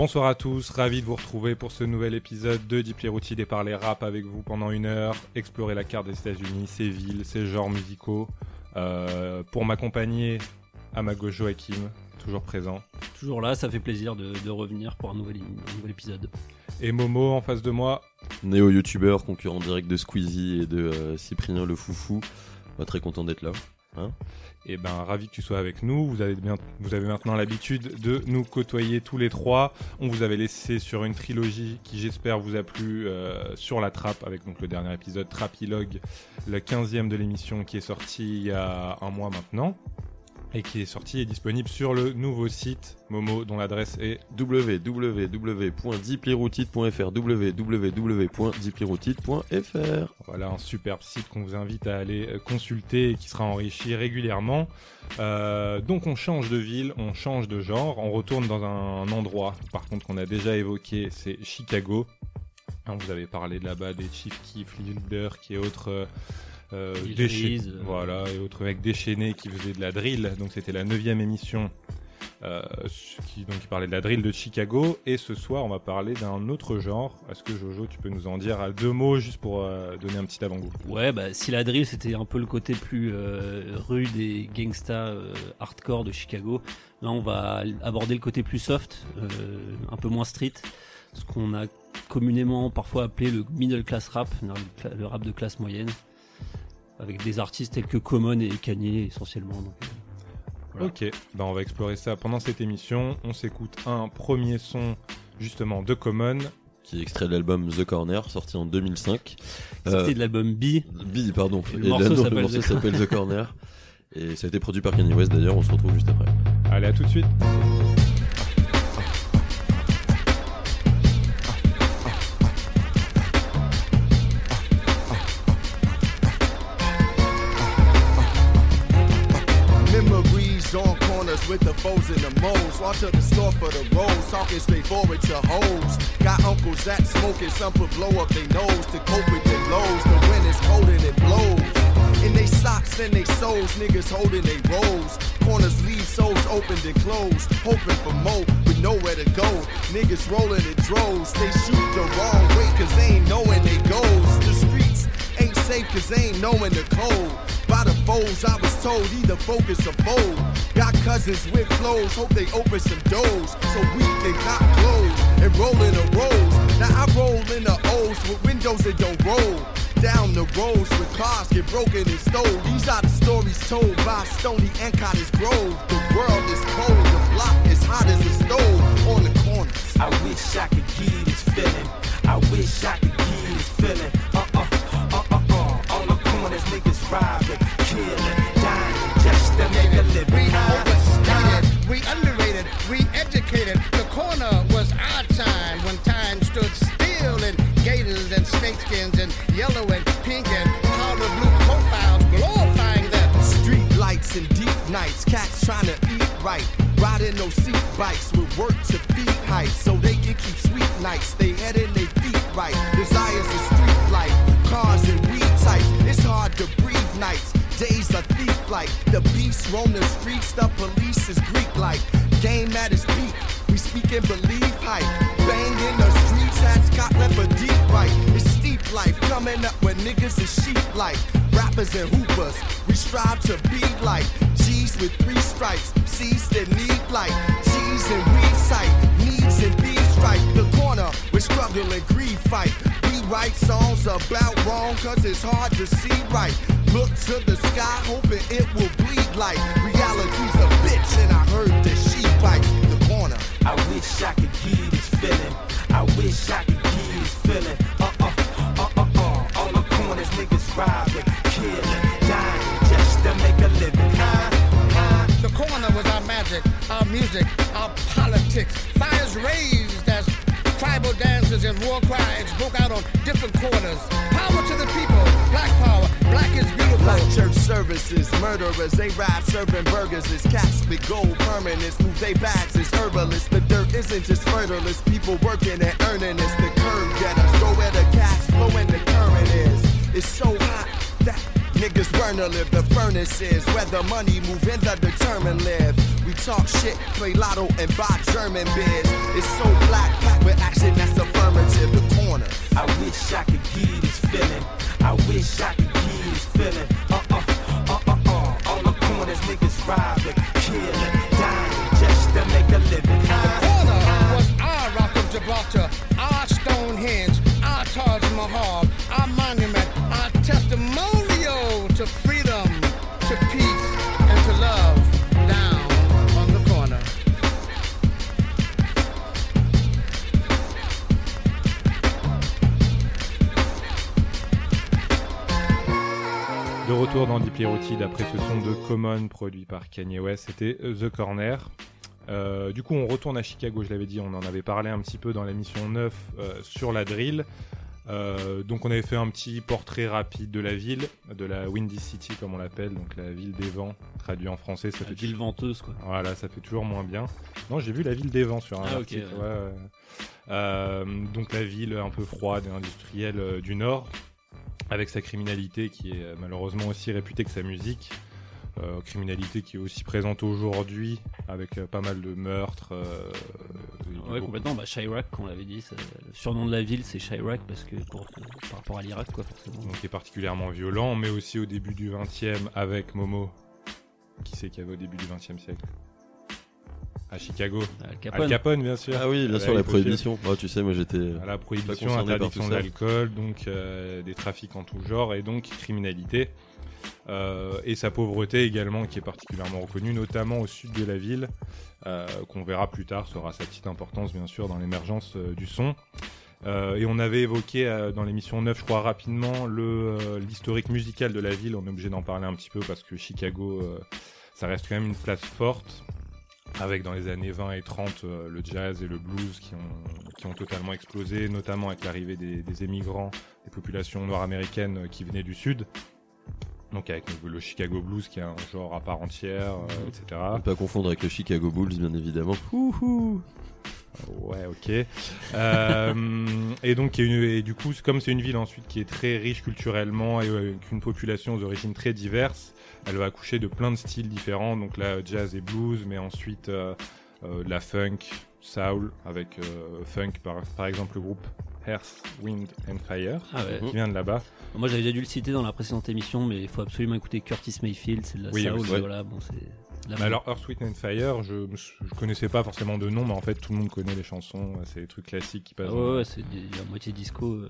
Bonsoir à tous, ravi de vous retrouver pour ce nouvel épisode de Deeply Routed et parler rap avec vous pendant une heure, explorer la carte des États-Unis, ses villes, ses genres musicaux. Euh, pour m'accompagner, à ma gauche Joachim, toujours présent. Toujours là, ça fait plaisir de, de revenir pour un nouvel, un nouvel épisode. Et Momo en face de moi. Néo-youtubeur, concurrent direct de Squeezie et de euh, Cyprien le Foufou. Bah, très content d'être là. Hein et ben ravi que tu sois avec nous. Vous avez, bien, vous avez maintenant l'habitude de nous côtoyer tous les trois. On vous avait laissé sur une trilogie qui j'espère vous a plu euh, sur la trappe avec donc le dernier épisode Trapilogue, le 15e de l'émission qui est sorti il y a un mois maintenant et qui est sorti et disponible sur le nouveau site Momo dont l'adresse est www.deeplyroutine.fr Voilà un superbe site qu'on vous invite à aller euh, consulter et qui sera enrichi régulièrement. Euh, donc on change de ville, on change de genre, on retourne dans un endroit par contre qu'on a déjà évoqué, c'est Chicago. Hein, vous avez parlé de là-bas des Chief Keef, Leader qui est autre... Euh, euh, décha- euh. voilà, et autres mecs déchaînés qui faisaient de la drill. Donc c'était la neuvième émission euh, qui, donc, qui parlait de la drill de Chicago. Et ce soir, on va parler d'un autre genre. Est-ce que Jojo, tu peux nous en dire à deux mots juste pour euh, donner un petit avant-goût? Ouais, bah si la drill c'était un peu le côté plus euh, rude et gangsta hardcore de Chicago, là on va aborder le côté plus soft, un peu moins street, ce qu'on a communément parfois appelé le middle class rap, le rap de classe moyenne, avec des artistes tels que Common et Kanye essentiellement. donc, euh, Voilà. Ok, ben on va explorer ça pendant cette émission. On s'écoute un premier son justement de Common. qui est extrait de l'album The Corner, sorti en 2005. C'était Euh, de l'album B. B, pardon. Et le Et morceau là, non, s'appelle le morceau The s'appelle The Corner. Et ça a été produit par Kanye West d'ailleurs, on se retrouve juste après. Allez, à tout de suite. To the store for the rolls, talking straight forward to hoes. Got Uncle that smoking, some put blow up their nose to cope with their lows. The wind is cold and it blows. In they socks and they soles, niggas holding they rolls. Corners leave souls opened and closed, hoping for more with nowhere to go. Niggas rolling in droves, they shoot the wrong way cause they ain't knowing they goes. The streets ain't safe cause they ain't knowing the code. Foes, I was told either focus or fold. Got cousins with flows, hope they open some doors so we can cop clothes and roll in the rolls. Now I roll in the O's with windows that don't roll. Down the roads with cars get broken and stole. These are the stories told by Stony and Cottage Grove. The world is cold, the block is hot as a stove on the corners. I wish I could give this feeling. I wish I could give this feeling. Uh niggas robbing, killing, dying just to make a living. We overstated, we underrated, we educated. The corner was our time when time stood still in gators and snakeskins and yellow and pink and color blue profiles glorifying them. Street lights and deep nights, cats trying to eat right. Riding those seat bikes with work to feed heights so they can keep sweet nights. They head and they feet right. To breathe nights. Days are thief like the beast roam the streets. The police is Greek like game at its peak. We speak and believe hype. Bang in the streets, hats got left for deep right. It's steep life coming up with niggas is sheep like rappers and hoopers. We strive to be like G's with three stripes, C's that need like G's and weed sight, needs and B strike. The corner with struggle and greed fight. We write songs about wrong cause it's hard to see right. Look to the sky hoping it will bleed like reality's a bitch and I heard that she bites the corner. I wish I could give this feeling. I wish I could give this feeling. Uh uh, uh uh uh. On the corners, niggas robbing, killing, dying just to make a living. Huh? Huh? The corner was our magic, our music, our politics. Fires raised tribal dances and war cries broke out on different corners. Power to the people, black power, black is beautiful. Black church services, murderers, they ride serving burgers. It's cats with gold permanents, move they bags, it's herbalists. The dirt isn't just fertile, it's people working and earning. It's the curb getters, go where the cash flow and the current is. It's so hot that Niggas burn to live, the furnace is where the money move and the determined live. We talk shit, play lotto, and buy German beers. It's so black, packed with action that's affirmative. The corner. I wish I could give this feeling. I wish I could give this feeling. Uh uh, uh uh uh. All the corners, niggas robbing, killing, dying just to make a living. I, Corner was our Rock of Gibraltar, our Stonehenge, our Taj Mahal, our monument, our testimonial retour dans Deep Rotide après ce son de Common produit par Kanye West, c'était euh, The Corner. Euh, du coup, on retourne à Chicago, je l'avais dit, on en avait parlé un petit peu dans l'émission 9 euh, sur la drill. Euh, donc, on avait fait un petit portrait rapide de la ville, de la Windy City comme on l'appelle, donc la ville des vents, traduit en français. Ça La fait ville venteuse, quoi. Voilà, ça fait toujours moins bien. Non, j'ai vu la ville des vents sur un Ah, article. ouais. ouais, ouais. Donc la ville un peu froide et industrielle du Nord, avec sa criminalité qui est euh, malheureusement aussi réputée que sa musique. Euh, criminalité qui est aussi présente aujourd'hui avec euh, pas mal de meurtres. euh, Ouais, complètement. Bah, Chirac, on l'avait dit, le surnom de la ville, c'est Chirac parce que pour, par rapport à l'Irak, quoi, forcément. donc qui est particulièrement violent, mais aussi au début du 20e avec Momo. Qui c'est qu'il y avait au début du 20e siècle À Chicago. Al Al Capone. Bien sûr. Ah oui, bien sûr, la prohibition. Oh, tu sais, moi j'étais. à la prohibition, interdiction de l'alcool, donc euh, des trafics en tout genre et donc criminalité. Euh, et sa pauvreté également qui est particulièrement reconnue, notamment au sud de la ville, euh, qu'on verra plus tard, aura sa petite importance bien sûr dans l'émergence euh, du son. Euh, et on avait évoqué euh, dans l'émission 9, je crois rapidement, le euh, l'historique musical de la ville. On est obligé d'en parler un petit peu parce que Chicago, euh, ça reste quand même une place forte avec dans les années 20 et 30 euh, le jazz et le blues qui ont, qui ont totalement explosé, notamment avec l'arrivée des, des émigrants, des populations noires américaines euh, qui venaient du sud. Donc avec le, Chicago blues qui est un genre à part entière, euh, etc. On peut pas confondre avec le Chicago Bulls, bien évidemment. Ouais, ok. Euh, et donc, et du coup, comme c'est une ville ensuite qui est très riche culturellement et avec une population d'origine très diverse, elle va accoucher de plein de styles différents. Donc là, jazz et blues, mais ensuite euh, euh, la funk, soul, avec euh, funk par, par exemple le groupe Earth, Wind and Fire, Ah ouais. qui vient de là-bas. Moi, j'avais déjà dû le citer dans la précédente émission, mais il faut absolument écouter Curtis Mayfield, c'est de la Oui, soul, aussi. voilà, bon, la Mais alors Earth, Wind and Fire, je, je connaissais pas forcément de nom, mais en fait tout le monde connaît les chansons, c'est des trucs classiques qui passent. Ah ouais, ouais, c'est la moitié disco. euh.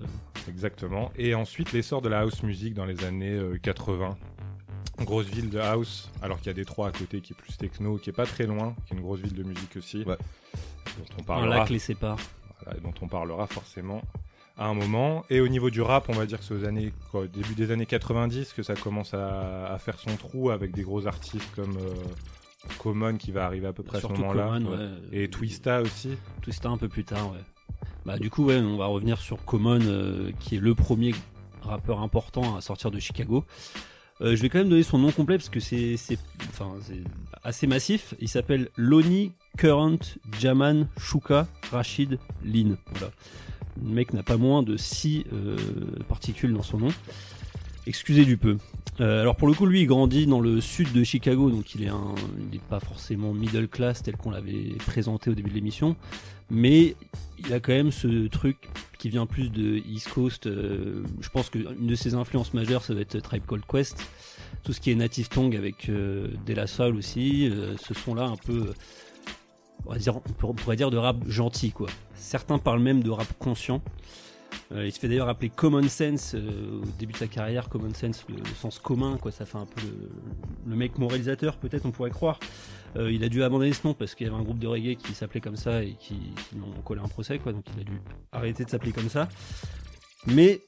Exactement. Et ensuite, l'essor de la house music dans les années euh, 80. Grosse ville de house, alors qu'il y a Détroit à côté qui est plus techno, qui est pas très loin, qui est une grosse ville de musique aussi. Ouais. Dont on Un parlera, lac les sépare. voilà, dont on parlera forcément à un moment. Et au niveau du rap, on va dire que c'est aux années, quoi, début des années 90 que ça commence à, à faire son trou avec des gros artistes comme euh, Common qui va arriver à peu près à ce moment-là. Common, Ouais. ouais. Et Twista aussi. Twista un peu plus tard, ouais. Bah, du coup, ouais, on va revenir sur Common, euh, qui est le premier rappeur important à sortir de Chicago. Euh, je vais quand même donner son nom complet parce que c'est, assez massif. Il s'appelle Loni Current Jaman Shuka Rashid Lin. Le mec n'a pas moins de 6 particules dans son nom. Excusez du peu. Euh, alors pour le coup, lui, il grandit dans le sud de Chicago, donc il est n'est pas forcément middle class tel qu'on l'avait présenté au début de l'émission, mais il a quand même ce truc qui vient plus de East Coast. euh, je pense qu'une de ses influences majeures, ça va être Tribe Called Quest. Tout ce qui est Native Tongue avec euh, De La Soul aussi, euh, ce son-là un peu, on, va dire, on pourrait dire de rap gentil quoi. Certains parlent même de rap conscient. Euh, il se fait d'ailleurs appeler Common Sense euh, au début de sa carrière. Common Sense, le, sens commun, quoi. Ça fait un peu le, mec moralisateur, peut-être, on pourrait croire. Euh, il a dû abandonner ce nom parce qu'il y avait un groupe de reggae qui s'appelait comme ça et qui, qui lui ont collé un procès, quoi. Donc il a dû arrêter de s'appeler comme ça. Mais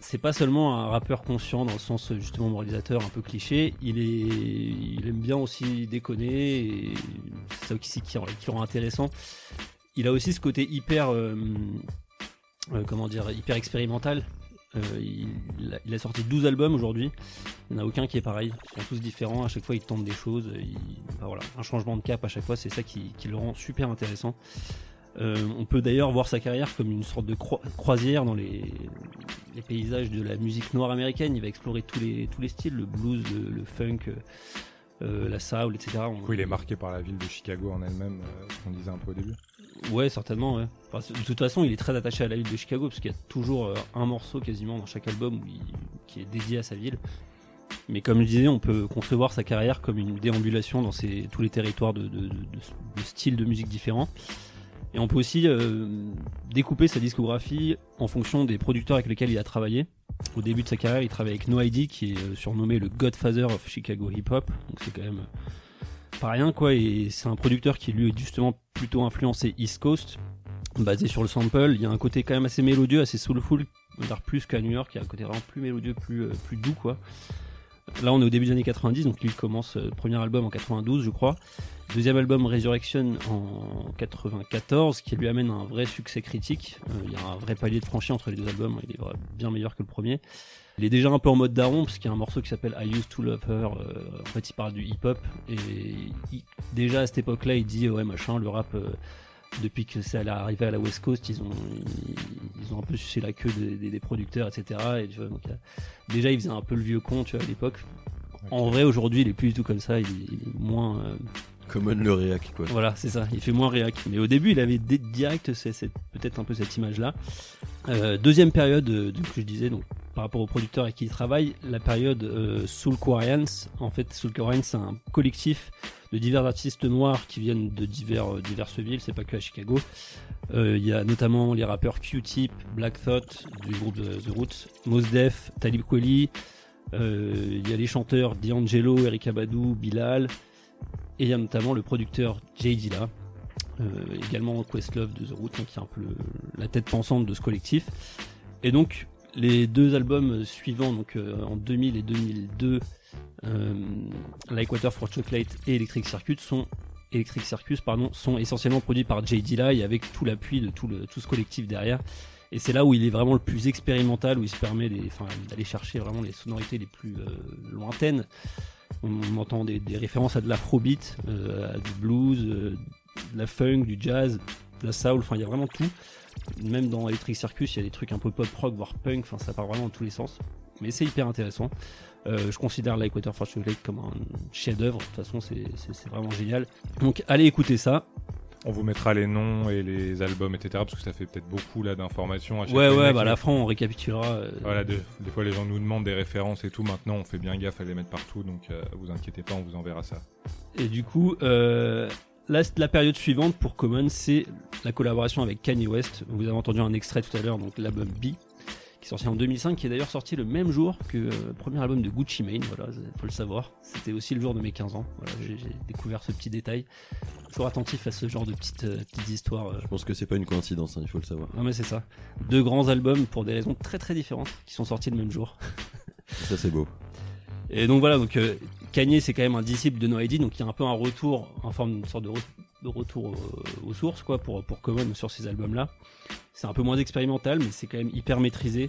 c'est pas seulement un rappeur conscient dans le sens justement moralisateur, un peu cliché. Il est, aime bien aussi déconner et c'est ça aussi qui, rend- intéressant. Il a aussi ce côté hyper, comment dire, hyper expérimental. Euh, il, a, sorti 12 albums aujourd'hui. Il n'y en a aucun qui est pareil. Ils sont tous différents. À chaque fois, il tente des choses. Un changement de cap à chaque fois. C'est ça qui, le rend super intéressant. Euh, on peut d'ailleurs voir sa carrière comme une sorte de croi- croisière dans les, paysages de la musique noire américaine. Il va explorer tous les, styles, le blues, le, funk, euh, euh, la soul, etc. On- il est marqué par la ville de Chicago en elle-même, euh, ce qu'on disait un peu au début. Ouais, certainement, ouais. De toute façon, il est très attaché à la ville de Chicago, parce qu'il y a toujours euh, un morceau quasiment dans chaque album qui est dédié à sa ville. Mais comme je disais, on peut concevoir sa carrière comme une déambulation dans tous les territoires de, styles de musique différents. Et on peut aussi euh, découper sa discographie en fonction des producteurs avec lesquels il a travaillé. Au début de sa carrière, il travaille avec No ID, qui est euh, surnommé le Godfather of Chicago Hip Hop. Donc c'est quand même pas rien, quoi. Et c'est un producteur qui lui est justement plutôt influencé East Coast, basé sur le sample. Il y a un côté quand même assez mélodieux, assez soulful, dire plus qu'à New York. Il y a un côté vraiment plus mélodieux, plus, euh, doux, quoi. Là, on est au début des années 90, donc lui il commence euh, premier album en 92, je crois. Deuxième album Resurrection en 94, qui lui amène un vrai succès critique. Euh, il y a un vrai palier de franchi entre les deux albums. Il est bien meilleur que le premier. Il est déjà un peu en mode daron, parce qu'il y a un morceau qui s'appelle I Used to Love Her. euh, en fait, il parle du hip-hop. Et il- déjà à cette époque-là, il dit Ouais, machin, le rap. euh, depuis que c'est arrivé à la West Coast, ils ont, ils, ils ont un peu sucé la queue des, des- des producteurs, etc. Et tu vois, donc, déjà, il faisait un peu le vieux con, tu vois, à l'époque. En vrai, aujourd'hui, il est plus du tout comme ça. Il, il est moins. euh, Common le réac, quoi. voilà, c'est ça. Il fait moins réac. Mais au début, il avait direct peut-être un peu cette image-là. Euh, deuxième période euh, de- que je disais, donc par rapport aux producteurs avec qui il travaille, la période euh, Soul Quarians. En fait, Soul Quarians, c'est un collectif de divers artistes noirs qui viennent de divers, euh, diverses villes. C'est pas que à Chicago. Euh, Il y a notamment les rappeurs Q-Tip, Black Thought du groupe The, Roots, Mos Def, Talib Kweli. Euh, Il y a les chanteurs D'Angelo, Erika Badu, Bilal. Et il y a notamment le producteur Jay Dilla, également Questlove de The Root, hein, qui est un peu la tête pensante de ce collectif. Et donc, les deux albums suivants, donc euh, en 2000 et 2002, euh, Water for Chocolate et Electric sont Electric Circus pardon, sont essentiellement produits par Jay Dilla avec tout l'appui de tout, ce collectif derrière. Et c'est là où il est vraiment le plus expérimental, où il se permet d'aller chercher vraiment les sonorités les plus euh, lointaines. On, entend des, références à de l'afrobeat, euh, à du blues, de la funk, du jazz, de la soul, enfin il y a vraiment tout. Même dans Electric Circus, il y a des trucs un peu pop rock, voire punk, enfin ça part vraiment dans tous les sens. Mais c'est hyper intéressant. Euh, je considère Like Water for Chocolate comme un chef-d'œuvre. De toute façon, c'est- vraiment génial. Donc allez écouter ça. On vous mettra les noms et les albums, etc. Parce que ça fait peut-être beaucoup là d'informations. à chaque Ouais, fois, ouais, bah à la fin, on récapitulera. euh, Voilà, des, des fois les gens nous demandent des références et tout. Maintenant, on fait bien gaffe à les mettre partout. Donc, euh, vous inquiétez pas, on vous enverra ça. Et du coup, euh, c'est la période suivante pour Common, c'est la collaboration avec Kanye West. Vous avez entendu un extrait tout à l'heure, donc l'album B, qui est sorti en 2005, qui est d'ailleurs sorti le même jour que euh, le premier album de Gucci Mane. Voilà, faut le savoir. C'était aussi le jour de mes 15 ans. Voilà, j'ai j'ai découvert ce petit détail. Toujours attentif à ce genre de petites, euh, petites histoires. euh. Je pense que c'est pas une coïncidence, hein, il faut le savoir. Non mais c'est ça. Deux grands albums pour des raisons très très différentes qui sont sortis le même jour. Ça, c'est beau. Et donc voilà, donc euh, Kanye c'est quand même un disciple de No ID, donc il y a un peu un retour, en forme d'une sorte de, re- de retour aux sources quoi pour pour Common sur ces albums là. C'est un peu moins expérimental, mais c'est quand même hyper maîtrisé.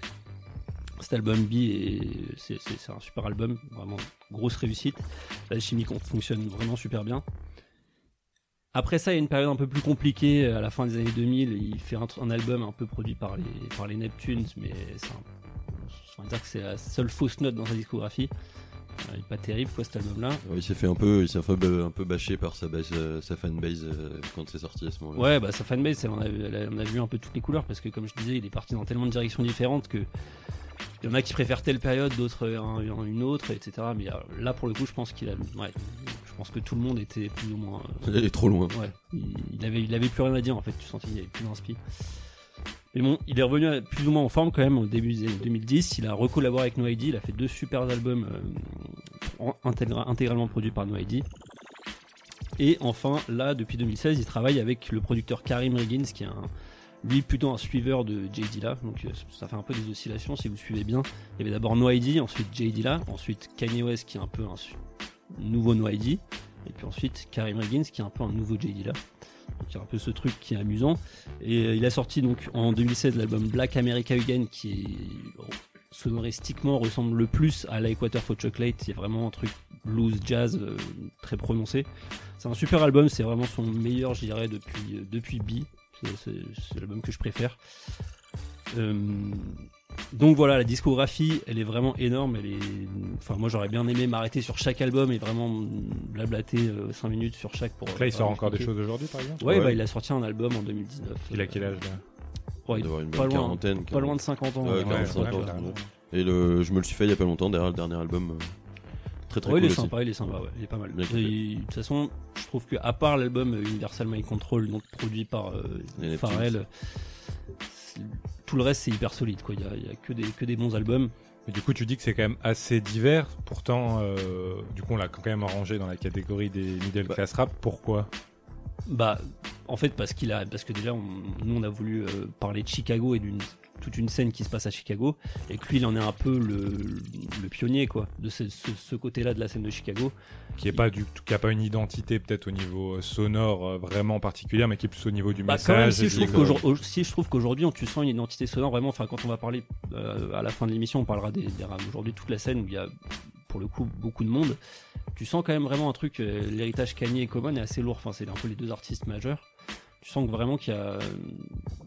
Cet album B est c'est un super album, vraiment grosse réussite. La chimie fonctionne vraiment super bien. Après ça, il y a une période un peu plus compliquée à la fin des années 2000. Il fait un, album un peu produit par les par les Neptunes, mais on va dire que c'est la seule fausse note dans sa discographie. Euh, Il est pas terrible quoi cet album là. Ouais, il s'est fait un peu, il s'est fait un peu bâché par sa, base, euh, sa fanbase euh, quand c'est sorti à ce moment-là. Ouais bah sa fanbase elle en a, on a vu un peu toutes les couleurs parce que comme je disais il est parti dans tellement de directions différentes que il y en a qui préfèrent telle période, d'autres un- une autre, etc. Mais euh, là pour le coup je pense qu'il a ouais, je pense que tout le monde était plus ou moins Il est trop loin. Ouais, il, il avait, il avait plus rien à dire en fait, tu sentais qu'il y avait plus d'inspi. Mais bon, il est revenu plus ou moins en forme quand même au début des années 2010. Il a recollaboré avec No il a fait deux super albums euh, en- intégra- intégralement produits par No. Et enfin, là, depuis 2016, il travaille avec le producteur Karim Riggins, qui est un, lui plutôt un suiveur de Jay Dilla. Donc euh, ça fait un peu des oscillations si vous suivez bien. Il y avait d'abord No ensuite Jay Dilla, ensuite Kanye West qui est un peu un nouveau No et puis ensuite Karim Riggins qui est un peu un nouveau Jay Dilla. Y a un peu ce truc qui est amusant. Et euh, il a sorti donc en 2016 l'album Black America Again qui sonoristiquement ressemble le plus à Water for Chocolate. Il y a vraiment un truc blues jazz euh, très prononcé. C'est un super album, c'est vraiment son meilleur, je dirais, depuis, euh, depuis B. C'est l'album que je préfère. Euh, donc voilà, la discographie, elle est vraiment énorme. Elle est, enfin, moi j'aurais bien aimé m'arrêter sur chaque album et vraiment blablater 5 minutes sur chaque pour. Donc là, il sort vraiment encore des choses aujourd'hui, par exemple? Ouais, Ouais. bah il a sorti un album en 2019. Il a quel âge là? Ouais, Il doit avoir une pas loin, quarantaine. pas loin de 50 ans. Ouais, ouais. 45 ouais, ans, ouais, ouais. ouais. Et le, je me le suis fait il y a pas longtemps derrière le dernier album. euh, Très très Ouais, cool il est aussi. sympa, il est sympa, ouais, il est pas mal. Et, de toute façon, je trouve que à part l'album euh, Universal Mind Control, donc produit par euh, tout le reste c'est hyper solide. Quoi. Il y a, il y a que, des, que des bons albums. Mais du coup, tu dis que c'est quand même assez divers. Pourtant, euh, du coup, on l'a quand même rangé dans la catégorie des middle class rap. Pourquoi? Bah, en fait, parce qu'il a, parce que déjà, on- nous on a voulu euh, parler de Chicago et d'une toute une scène qui se passe à Chicago, et que lui, il en est un peu le, le pionnier, quoi, de ce, ce- ce côté-là de la scène de Chicago. Qui est pas du tout, qui a pas une identité peut-être au niveau euh, sonore euh, vraiment particulière, mais qui est plus au niveau du Bah, quand même, message. si je, trouve qu'aujourd'hui, si je trouve qu'aujourd'hui, on- tu sens une identité sonore vraiment. Enfin, quand on va parler euh, à la fin de l'émission, on parlera des, des. Aujourd'hui, toute la scène où il y a pour le coup beaucoup de monde. Tu sens quand même vraiment un truc. euh, L'héritage Kanye et Common est assez lourd. Enfin, c'est un peu les deux artistes majeurs. Tu sens que vraiment qu'il y a,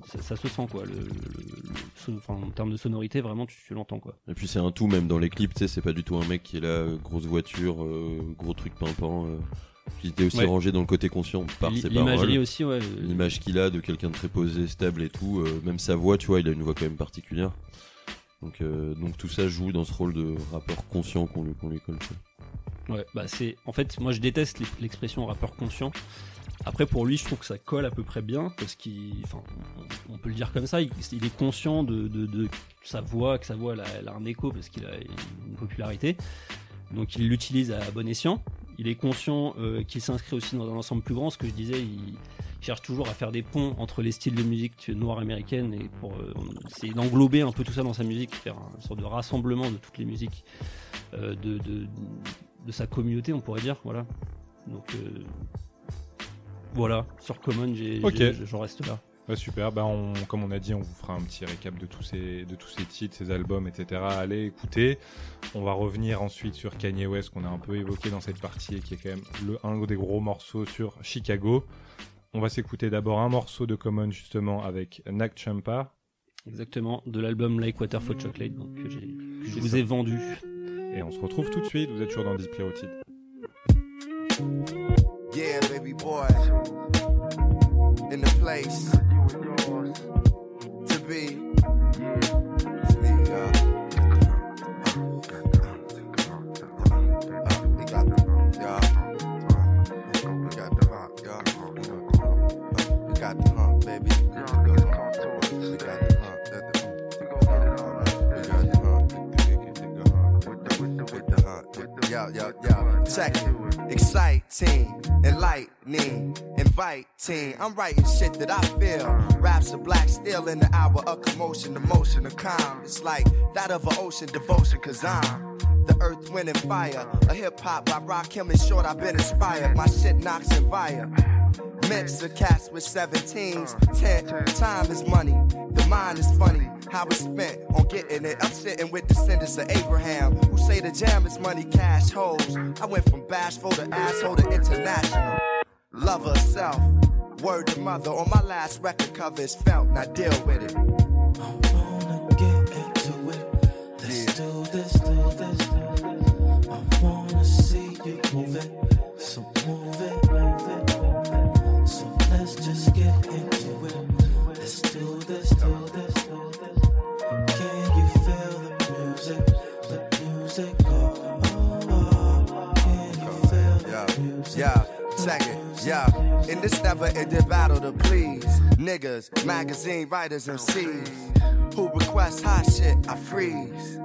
ça, ça se sent quoi. Le, le- le- son- enfin, en termes de sonorité, vraiment, tu, tu l'entends quoi. Et puis c'est un tout même dans les clips, tu sais, c'est pas du tout un mec qui est là, grosse voiture, euh, gros truc pimpant. Euh, qui était aussi Ouais. rangé dans le côté conscient par ses paroles. aussi, ouais. L'image qu'il a de quelqu'un de très posé, stable et tout, euh, même sa voix, tu vois, il a une voix quand même particulière. Donc, euh, donc tout ça joue dans ce rôle de rappeur conscient qu'on lui, qu'on lui colle. tu. Ouais, bah c'est. En fait, moi je déteste l'e- l'expression rappeur conscient. Après, pour lui, je trouve que ça colle à peu près bien parce qu'il. On, peut le dire comme ça. Il, est conscient de, sa voix, que sa voix elle a, un écho parce qu'il a une popularité. Donc il l'utilise à bon escient. Il est conscient euh, qu'il s'inscrit aussi dans un ensemble plus grand. Ce que je disais, il cherche toujours à faire des ponts entre les styles de musique noire américaine et pour euh, essayer d'englober un peu tout ça dans sa musique, faire une sorte de rassemblement de toutes les musiques euh, de, de, sa communauté, on pourrait dire. Voilà. Donc voilà, sur Common, j'en reste là. Bah, super, bah on, comme on a dit, on vous fera un petit récap de tous ces, de tous ces titres, ces albums, etc. Allez écouter. On va revenir ensuite sur Kanye West qu'on a un peu évoqué dans cette partie et qui est quand même le, un des gros morceaux sur Chicago. On va s'écouter d'abord un morceau de Common justement avec Nak Champa Exactement, de l'album Like Water for Chocolate donc, que, je vous ça. ai vendu. et on se retrouve tout de suite. Vous êtes toujours dans Display titre. Yeah, baby boy. In the place to be. Yo, yo, yo. Check it. Exciting, enlightening, inviting. I'm writing shit that I feel. Raps of black steel in the hour of commotion, emotion, of calm. It's like that of an ocean devotion, cause I'm the earth, wind, and fire. A hip hop by Rock Him and Short, I've been inspired. My shit knocks and fire. Mix of cats with 17s. Ten time is money. The mind is funny. How it's spent on getting it. I'm sitting with descendants of Abraham who say the jam is money, cash, hoes. I went from bashful to asshole to international. Love herself. Word to mother on my last record cover is felt. Now deal with it. Niggas, magazine writers, and MCs who request hot shit, I freeze.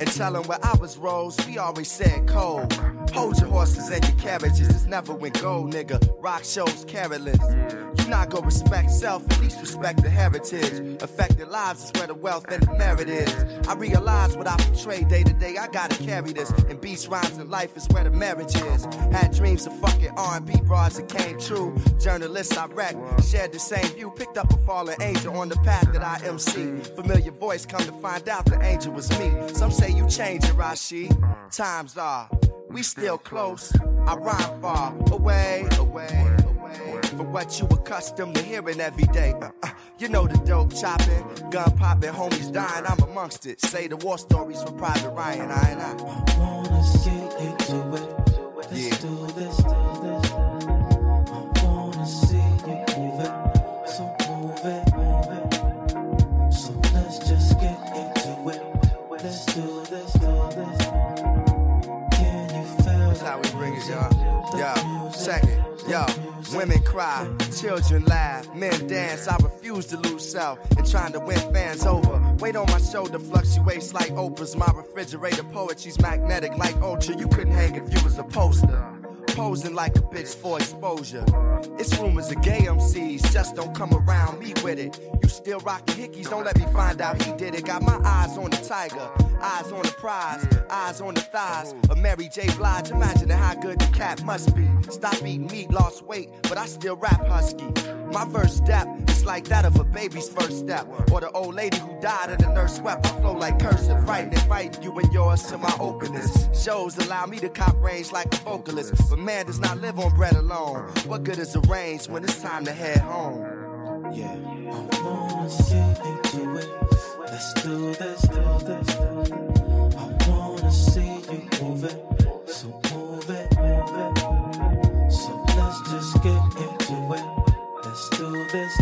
And tell them where I was rose, we always said cold. Hold your horses and your carriages, it's never went gold, nigga. Rock shows careless. You not gonna respect self, at least respect the heritage. Affected lives is where the wealth and the merit is. I realize what I portray day to day, I gotta carry this. And beats, rhymes, and life is where the marriage is. Had dreams of fucking R&B bras that came true. Journalists I wrecked, shared the same view. Picked up a fallen angel on the path that I MC. Familiar voice, come to find out the angel was me. Some say you change it, Rashid. Times are, we still close. I ride far away, away, away. for what you accustomed to hearing every day. Uh, uh, you know the dope chopping, gun popping, homies dying. I'm amongst it. Say the war stories for Private Ryan. I and I. wanna get into it. Let's Yeah. do this. Yo, women cry, children laugh, men dance. I refuse to lose self and trying to win fans over. Weight on my shoulder fluctuates like Oprah's. My refrigerator poetry's magnetic like Ultra. You couldn't hang if you was a poster. Posing like a bitch for exposure. It's rumors of gay MCs, just don't come around me with it. You still rockin' hickeys, don't let me find out he did it. Got my eyes on the tiger, eyes on the prize, eyes on the thighs of Mary J. Blige. Imagining how good the cat must be. Stop eating meat, lost weight, but I still rap husky. My first step is like that of a baby's first step, or the old lady who died and the nurse swept. I flow like cursive, fighting and fighting you and yours to my openness. Shows allow me to cop range like a vocalist, but man does not live on bread alone. What good is a range when it's time to head home? Yeah, I wanna get into it. Let's do this, do this. I wanna see you move it. This,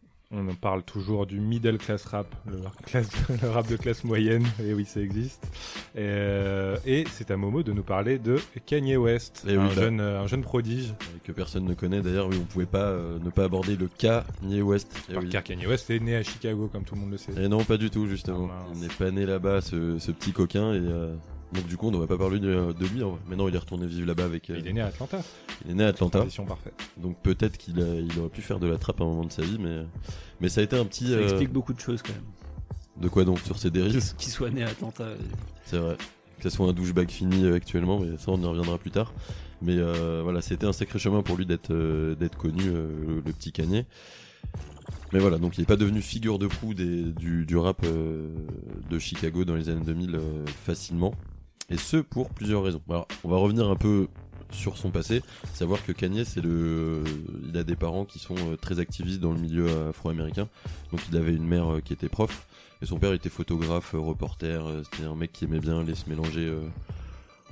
On en parle toujours du middle class rap, le, classe- le rap de classe moyenne, et oui, ça existe. Et, euh, et c'est à Momo de nous parler de Kanye West, oui, un, jeune, euh, un jeune prodige. que personne ne connaît. D'ailleurs, oui, on pouvait pas euh, ne pas aborder le cas Kanye West. Oui. Car Kanye West est né à Chicago, comme tout le monde le sait. Et non, pas du tout, justement. Mince. il n'est pas né là-bas, ce, ce petit coquin. Et euh, donc, du coup, on ne va pas parler de, de lui. Maintenant, il est retourné vivre là-bas avec. euh, Il est né à Atlanta. il est né à Atlanta. Transition parfaite. Donc, peut-être qu'il a- il aurait pu faire de la trappe à un moment de sa vie. Mais, mais ça a été un petit. Ça euh, explique beaucoup de choses quand même. de quoi donc Sur ses dérives Qu'il soit né à Atlanta. euh, C'est vrai. Que ce soit un douchebag fini euh, actuellement, mais ça, on y reviendra plus tard. Mais euh, voilà, c'était un sacré chemin pour lui d'être euh, d'être connu, euh, le, le petit Kanye. Mais voilà, donc il n'est pas devenu figure de proue des, du, du rap euh, de Chicago dans les années 2000 euh, facilement. Et ce, pour plusieurs raisons. Alors, on va revenir un peu sur son passé. Savoir que Kanye, c'est le, il a des parents qui sont euh, très activistes dans le milieu afro-américain. Donc il avait une mère euh, qui était prof. Et son père était photographe, euh, reporter. C'était un mec qui aimait bien aller se mélanger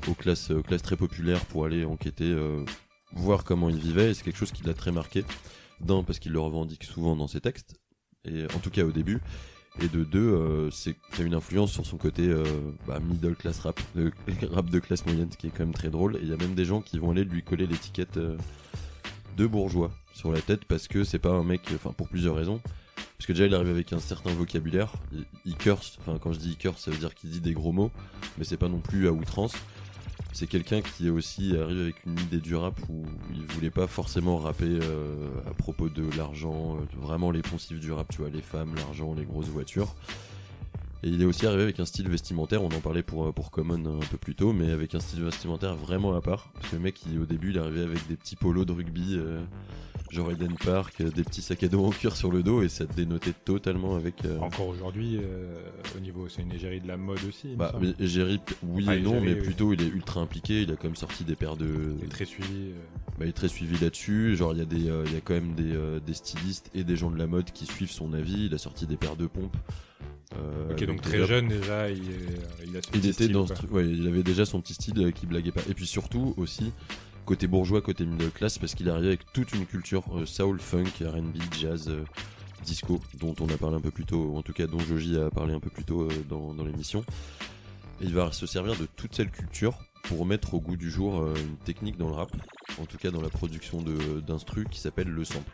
aux classes, aux classes très populaires pour aller enquêter, voir comment il vivait. Et c'est quelque chose qui l'a très marqué. D'un, parce qu'il le revendique souvent dans ses textes, et en tout cas au début. Et de deux, euh, c'est c'est une influence sur son côté euh, bah, middle class rap, rap de classe moyenne, ce qui est quand même très drôle. Et il y a même des gens qui vont aller lui coller l'étiquette euh, de bourgeois sur la tête parce que c'est pas un mec, enfin pour plusieurs raisons. Parce que déjà il arrive avec un certain vocabulaire, il, il curse, enfin quand je dis il curse ça veut dire qu'il dit des gros mots, mais c'est pas non plus à outrance. C'est quelqu'un qui est aussi arrivé avec une idée du rap où il voulait pas forcément rapper euh, à propos de l'argent, euh, vraiment les poncifs du rap, tu vois, les femmes, l'argent, les grosses voitures. Et il est aussi arrivé avec un style vestimentaire, on en parlait pour, euh, pour Common un peu plus tôt, mais avec un style vestimentaire vraiment à part. Parce que le mec, il- au début, il arrivait avec des petits polos de rugby, euh, genre Eden Park, euh, des petits sacs à dos en cuir sur le dos, et ça dénotait totalement avec... euh, Encore aujourd'hui, euh, au niveau, c'est une égérie de la mode aussi. bah, mais Jerry, oui Ah, et non, mais oui. plutôt il est ultra impliqué, il a quand même sorti des paires de... Il est très suivi. euh, Bah, il est très suivi là-dessus. Genre, il y a des, il y a quand même des, euh, des stylistes et des gens de la mode qui suivent son avis. Il a sorti des paires de pompes. Euh, Ok, donc déjà- très jeune déjà, il, a Il était style, dans quoi. ce truc. Ouais, il avait déjà son petit style euh, qui blaguait pas. Et puis surtout aussi, côté bourgeois, côté middle class, parce qu'il est arrivé avec toute une culture euh, soul, funk, R&B, jazz, euh, disco, dont on a parlé un peu plus tôt, en tout cas dont Joji a parlé un peu plus tôt dans, dans l'émission. Et il va se servir de toute cette culture pour mettre au goût du jour une technique dans le rap, en tout cas dans la production de- d'instru, qui s'appelle le sample.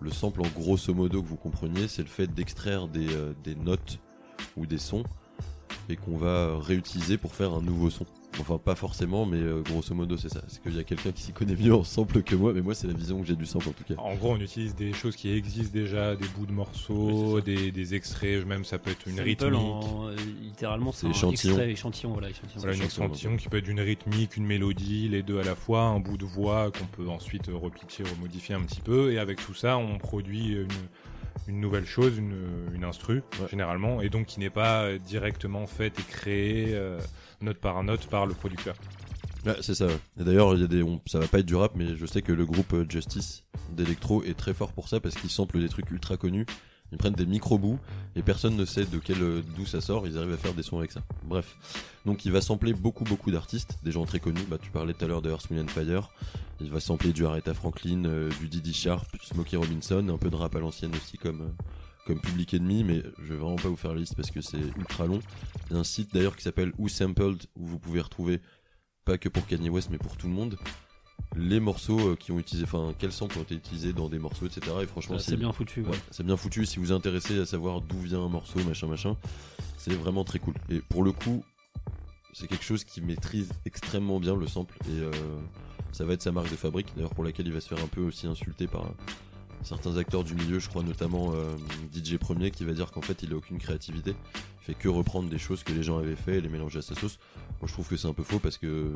Le sample, en grosso modo, que vous compreniez, c'est le fait d'extraire des, euh, des notes ou des sons et qu'on va réutiliser pour faire un nouveau son. Enfin, pas forcément, mais euh, grosso modo, c'est ça. C'est qu'il y a quelqu'un qui s'y connaît mieux en sample que moi, mais moi, c'est la vision que j'ai du sample en tout cas. En gros, on utilise des choses qui existent déjà, des bouts de morceaux, Oui, des, des extraits, même ça peut être une Sample rythmique. en- euh, littéralement, C'est un échantillon. extrait, échantillon, voilà, échantillon. Voilà, une échantillon, qui peut être d'une rythmique, une mélodie, les deux à la fois, un bout de voix qu'on peut ensuite repitcher, remodifier un petit peu, et avec tout ça, on produit une, une nouvelle chose, une, une instru, Ouais. généralement, et donc qui n'est pas directement faite et créée euh, note par note par le producteur. Ouais, c'est ça. ouais. Et d'ailleurs, il y a des, on- ça va pas être du rap, mais je sais que le groupe euh, Justice d'Electro est très fort pour ça parce qu'ils samplent des trucs ultra connus. Ils prennent des micro-bouts et personne ne sait de quel euh, d'où ça sort. Ils arrivent à faire des sons avec ça. Bref. Donc il va sampler beaucoup beaucoup d'artistes, des gens très connus. Bah tu parlais tout à l'heure de Earth, Wind Fire. Il va sampler du Aretha Franklin, euh, du Didi Sharp, du Smokey Robinson, un peu de rap à l'ancienne aussi comme euh, comme Public Enemy, mais je vais vraiment pas vous faire la liste parce que c'est ultra long. Il y a un site d'ailleurs qui s'appelle Who Sampled où vous pouvez retrouver pas que pour Kanye West mais pour tout le monde les morceaux euh, qui ont utilisé enfin quels samples ont été utilisés dans des morceaux etc et franchement Ça, C'est bien foutu. ouais. Ouais, c'est bien foutu. Si vous vous intéressez à savoir d'où vient un morceau machin machin c'est vraiment très cool. Et pour le coup c'est quelque chose qui maîtrise extrêmement bien le sample. Et euh, ça va être sa marque de fabrique d'ailleurs pour laquelle il va se faire un peu aussi insulter par certains acteurs du milieu je crois notamment euh, DJ Premier qui va dire qu'en fait il a aucune créativité. Il fait que reprendre des choses que les gens avaient fait et les mélanger à sa sauce. Moi je trouve que c'est un peu faux parce que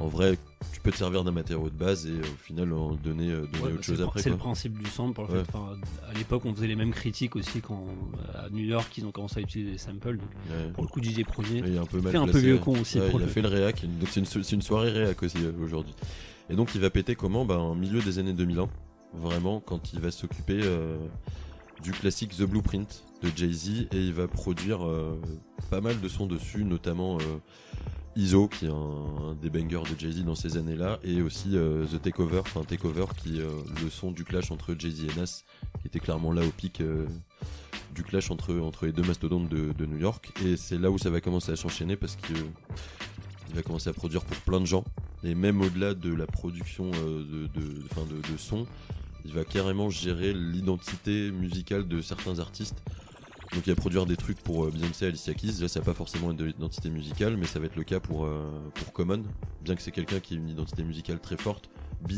en vrai tu peux te servir d'un matériau de base et au final en donner, euh, donner Ouais, autre chose après C'est le principe du sample. En fait. Ouais. Enfin, à l'époque, on faisait les mêmes critiques aussi quand à New York ils ont commencé à utiliser des samples. Donc, Ouais. pour le coup, DJ Premier. Il est un peu fait un peu vieux con aussi il a fait le réac, donc c'est une, soirée réac aussi euh, aujourd'hui. Et donc il va péter comment? Bah en milieu des années 2001, vraiment quand il va s'occuper euh, du classique The Blueprint de Jay-Z et il va produire euh, pas mal de sons dessus, notamment euh, ISO qui est un, des bangers de Jay-Z dans ces années-là et aussi euh, The Takeover, enfin Takeover qui est euh, le son du clash entre Jay-Z et Nas qui était clairement là au pic euh, du clash entre, entre les deux mastodontes de, New York. Et c'est là où ça va commencer à s'enchaîner parce que il va commencer à produire pour plein de gens. Et même au-delà de la production de, de, de son il va carrément gérer l'identité musicale de certains artistes donc il va produire des trucs pour euh, Beyoncé, Alicia Keys. Là, ça va pas forcément être de l'identité musicale, mais ça va être le cas pour euh, pour Common. Bien que c'est quelqu'un qui a une identité musicale très forte. B,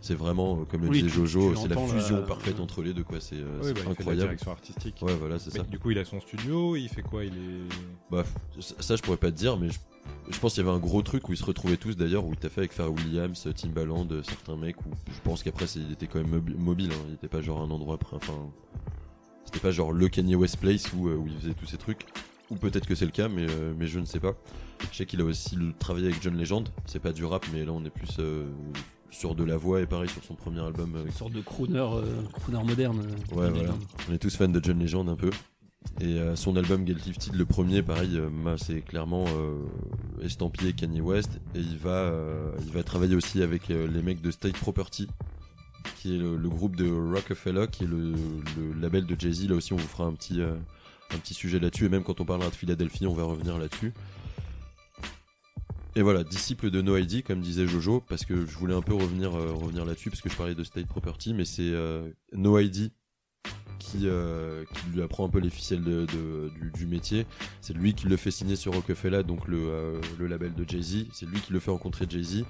c'est vraiment euh, comme le Oui, disait tu- Jojo, tu c'est la l'entends, fusion là, parfaite euh, entre les deux quoi. C'est euh, c'est bah, incroyable. direction artistique. Ouais, voilà, c'est Mais ça. du coup, il a son studio, il fait quoi Il est. Bah, ça, ça, je pourrais pas te dire, mais je, je pense qu'il y avait un gros truc où ils se retrouvaient tous d'ailleurs, où il t'a fait avec Pharrell Williams, Timbaland, euh, certains mecs, où je pense qu'après c'est- il était quand même mobi- mobile, hein, il était pas genre un endroit après, enfin, c'était pas genre le Kanye West Place où, euh, où il faisait tous ces trucs, ou peut-être que c'est le cas, mais, euh, mais je ne sais pas. Je sais qu'il a aussi travaillé avec John Legend, c'est pas du rap, mais là on est plus euh, sur de la voix et pareil sur son premier album. Une sorte de crooner, euh, crooner moderne. Ouais, voilà. Legend. On est tous fans de John Legend un peu. Et euh, son album Get Lifted, le premier, pareil, euh, c'est clairement estampillé Kanye West. Et il va, il va travailler aussi avec les mecs de State Property, qui est le, groupe de Rockefeller, qui est le, label de Jay-Z. Là aussi, on vous fera un petit, euh, un petit sujet là-dessus. Et même quand on parlera de Philadelphie, on va revenir là-dessus. Et voilà, disciple de No ID, comme disait Jojo, parce que je voulais un peu revenir, euh, revenir là-dessus, parce que je parlais de State Property, mais c'est euh, No ID qui, lui apprend un peu les ficelles du, métier. C'est lui qui le fait signer sur Rockefeller, donc le, le label de Jay-Z. C'est lui qui le fait rencontrer Jay-Z.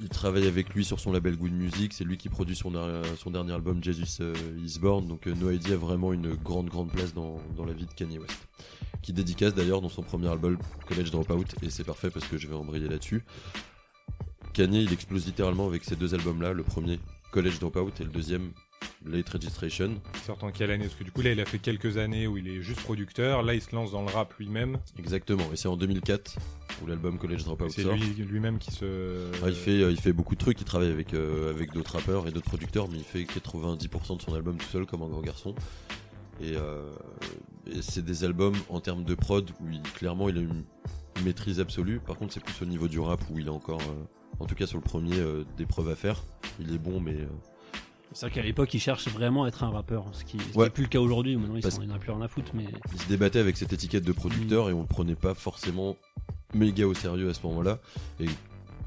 Il travaille avec lui sur son label Good Music. C'est lui qui produit son, son dernier album Jesus euh, Is Born. Donc euh, No ID a vraiment une grande, grande place dans, dans la vie de Kanye West. Qui dédicace d'ailleurs dans son premier album College Dropout. Et c'est parfait parce que je vais embrayer là-dessus. Kanye, il explose littéralement avec ces deux albums-là. Le premier, College Dropout, et le deuxième, Late Registration. Il sort en quelle année? Parce que du coup, là, il a fait quelques années où il est juste producteur. Là, il se lance dans le rap lui-même. Exactement, et c'est en 2004 où l'album College Dropout C'est sort. lui, lui-même qui se. Ah, il, fait, euh, il fait beaucoup de trucs, il travaille avec, euh, avec d'autres rappeurs et d'autres producteurs, mais il fait 90% de son album tout seul comme un grand garçon. Et, euh, et c'est des albums en termes de prod où il, clairement il a une maîtrise absolue. Par contre, c'est plus au niveau du rap où il est encore euh, en tout cas sur le premier, des preuves à faire. Il est bon, mais C'est vrai qu'à l'époque, il cherche vraiment à être un rappeur, ce qui n'est Ouais. plus le cas aujourd'hui. Maintenant, il Parce- s'en- il n'en a plus rien à foutre. Mais il se débattait avec cette étiquette de producteur et on le prenait pas forcément méga au sérieux à ce moment-là. Et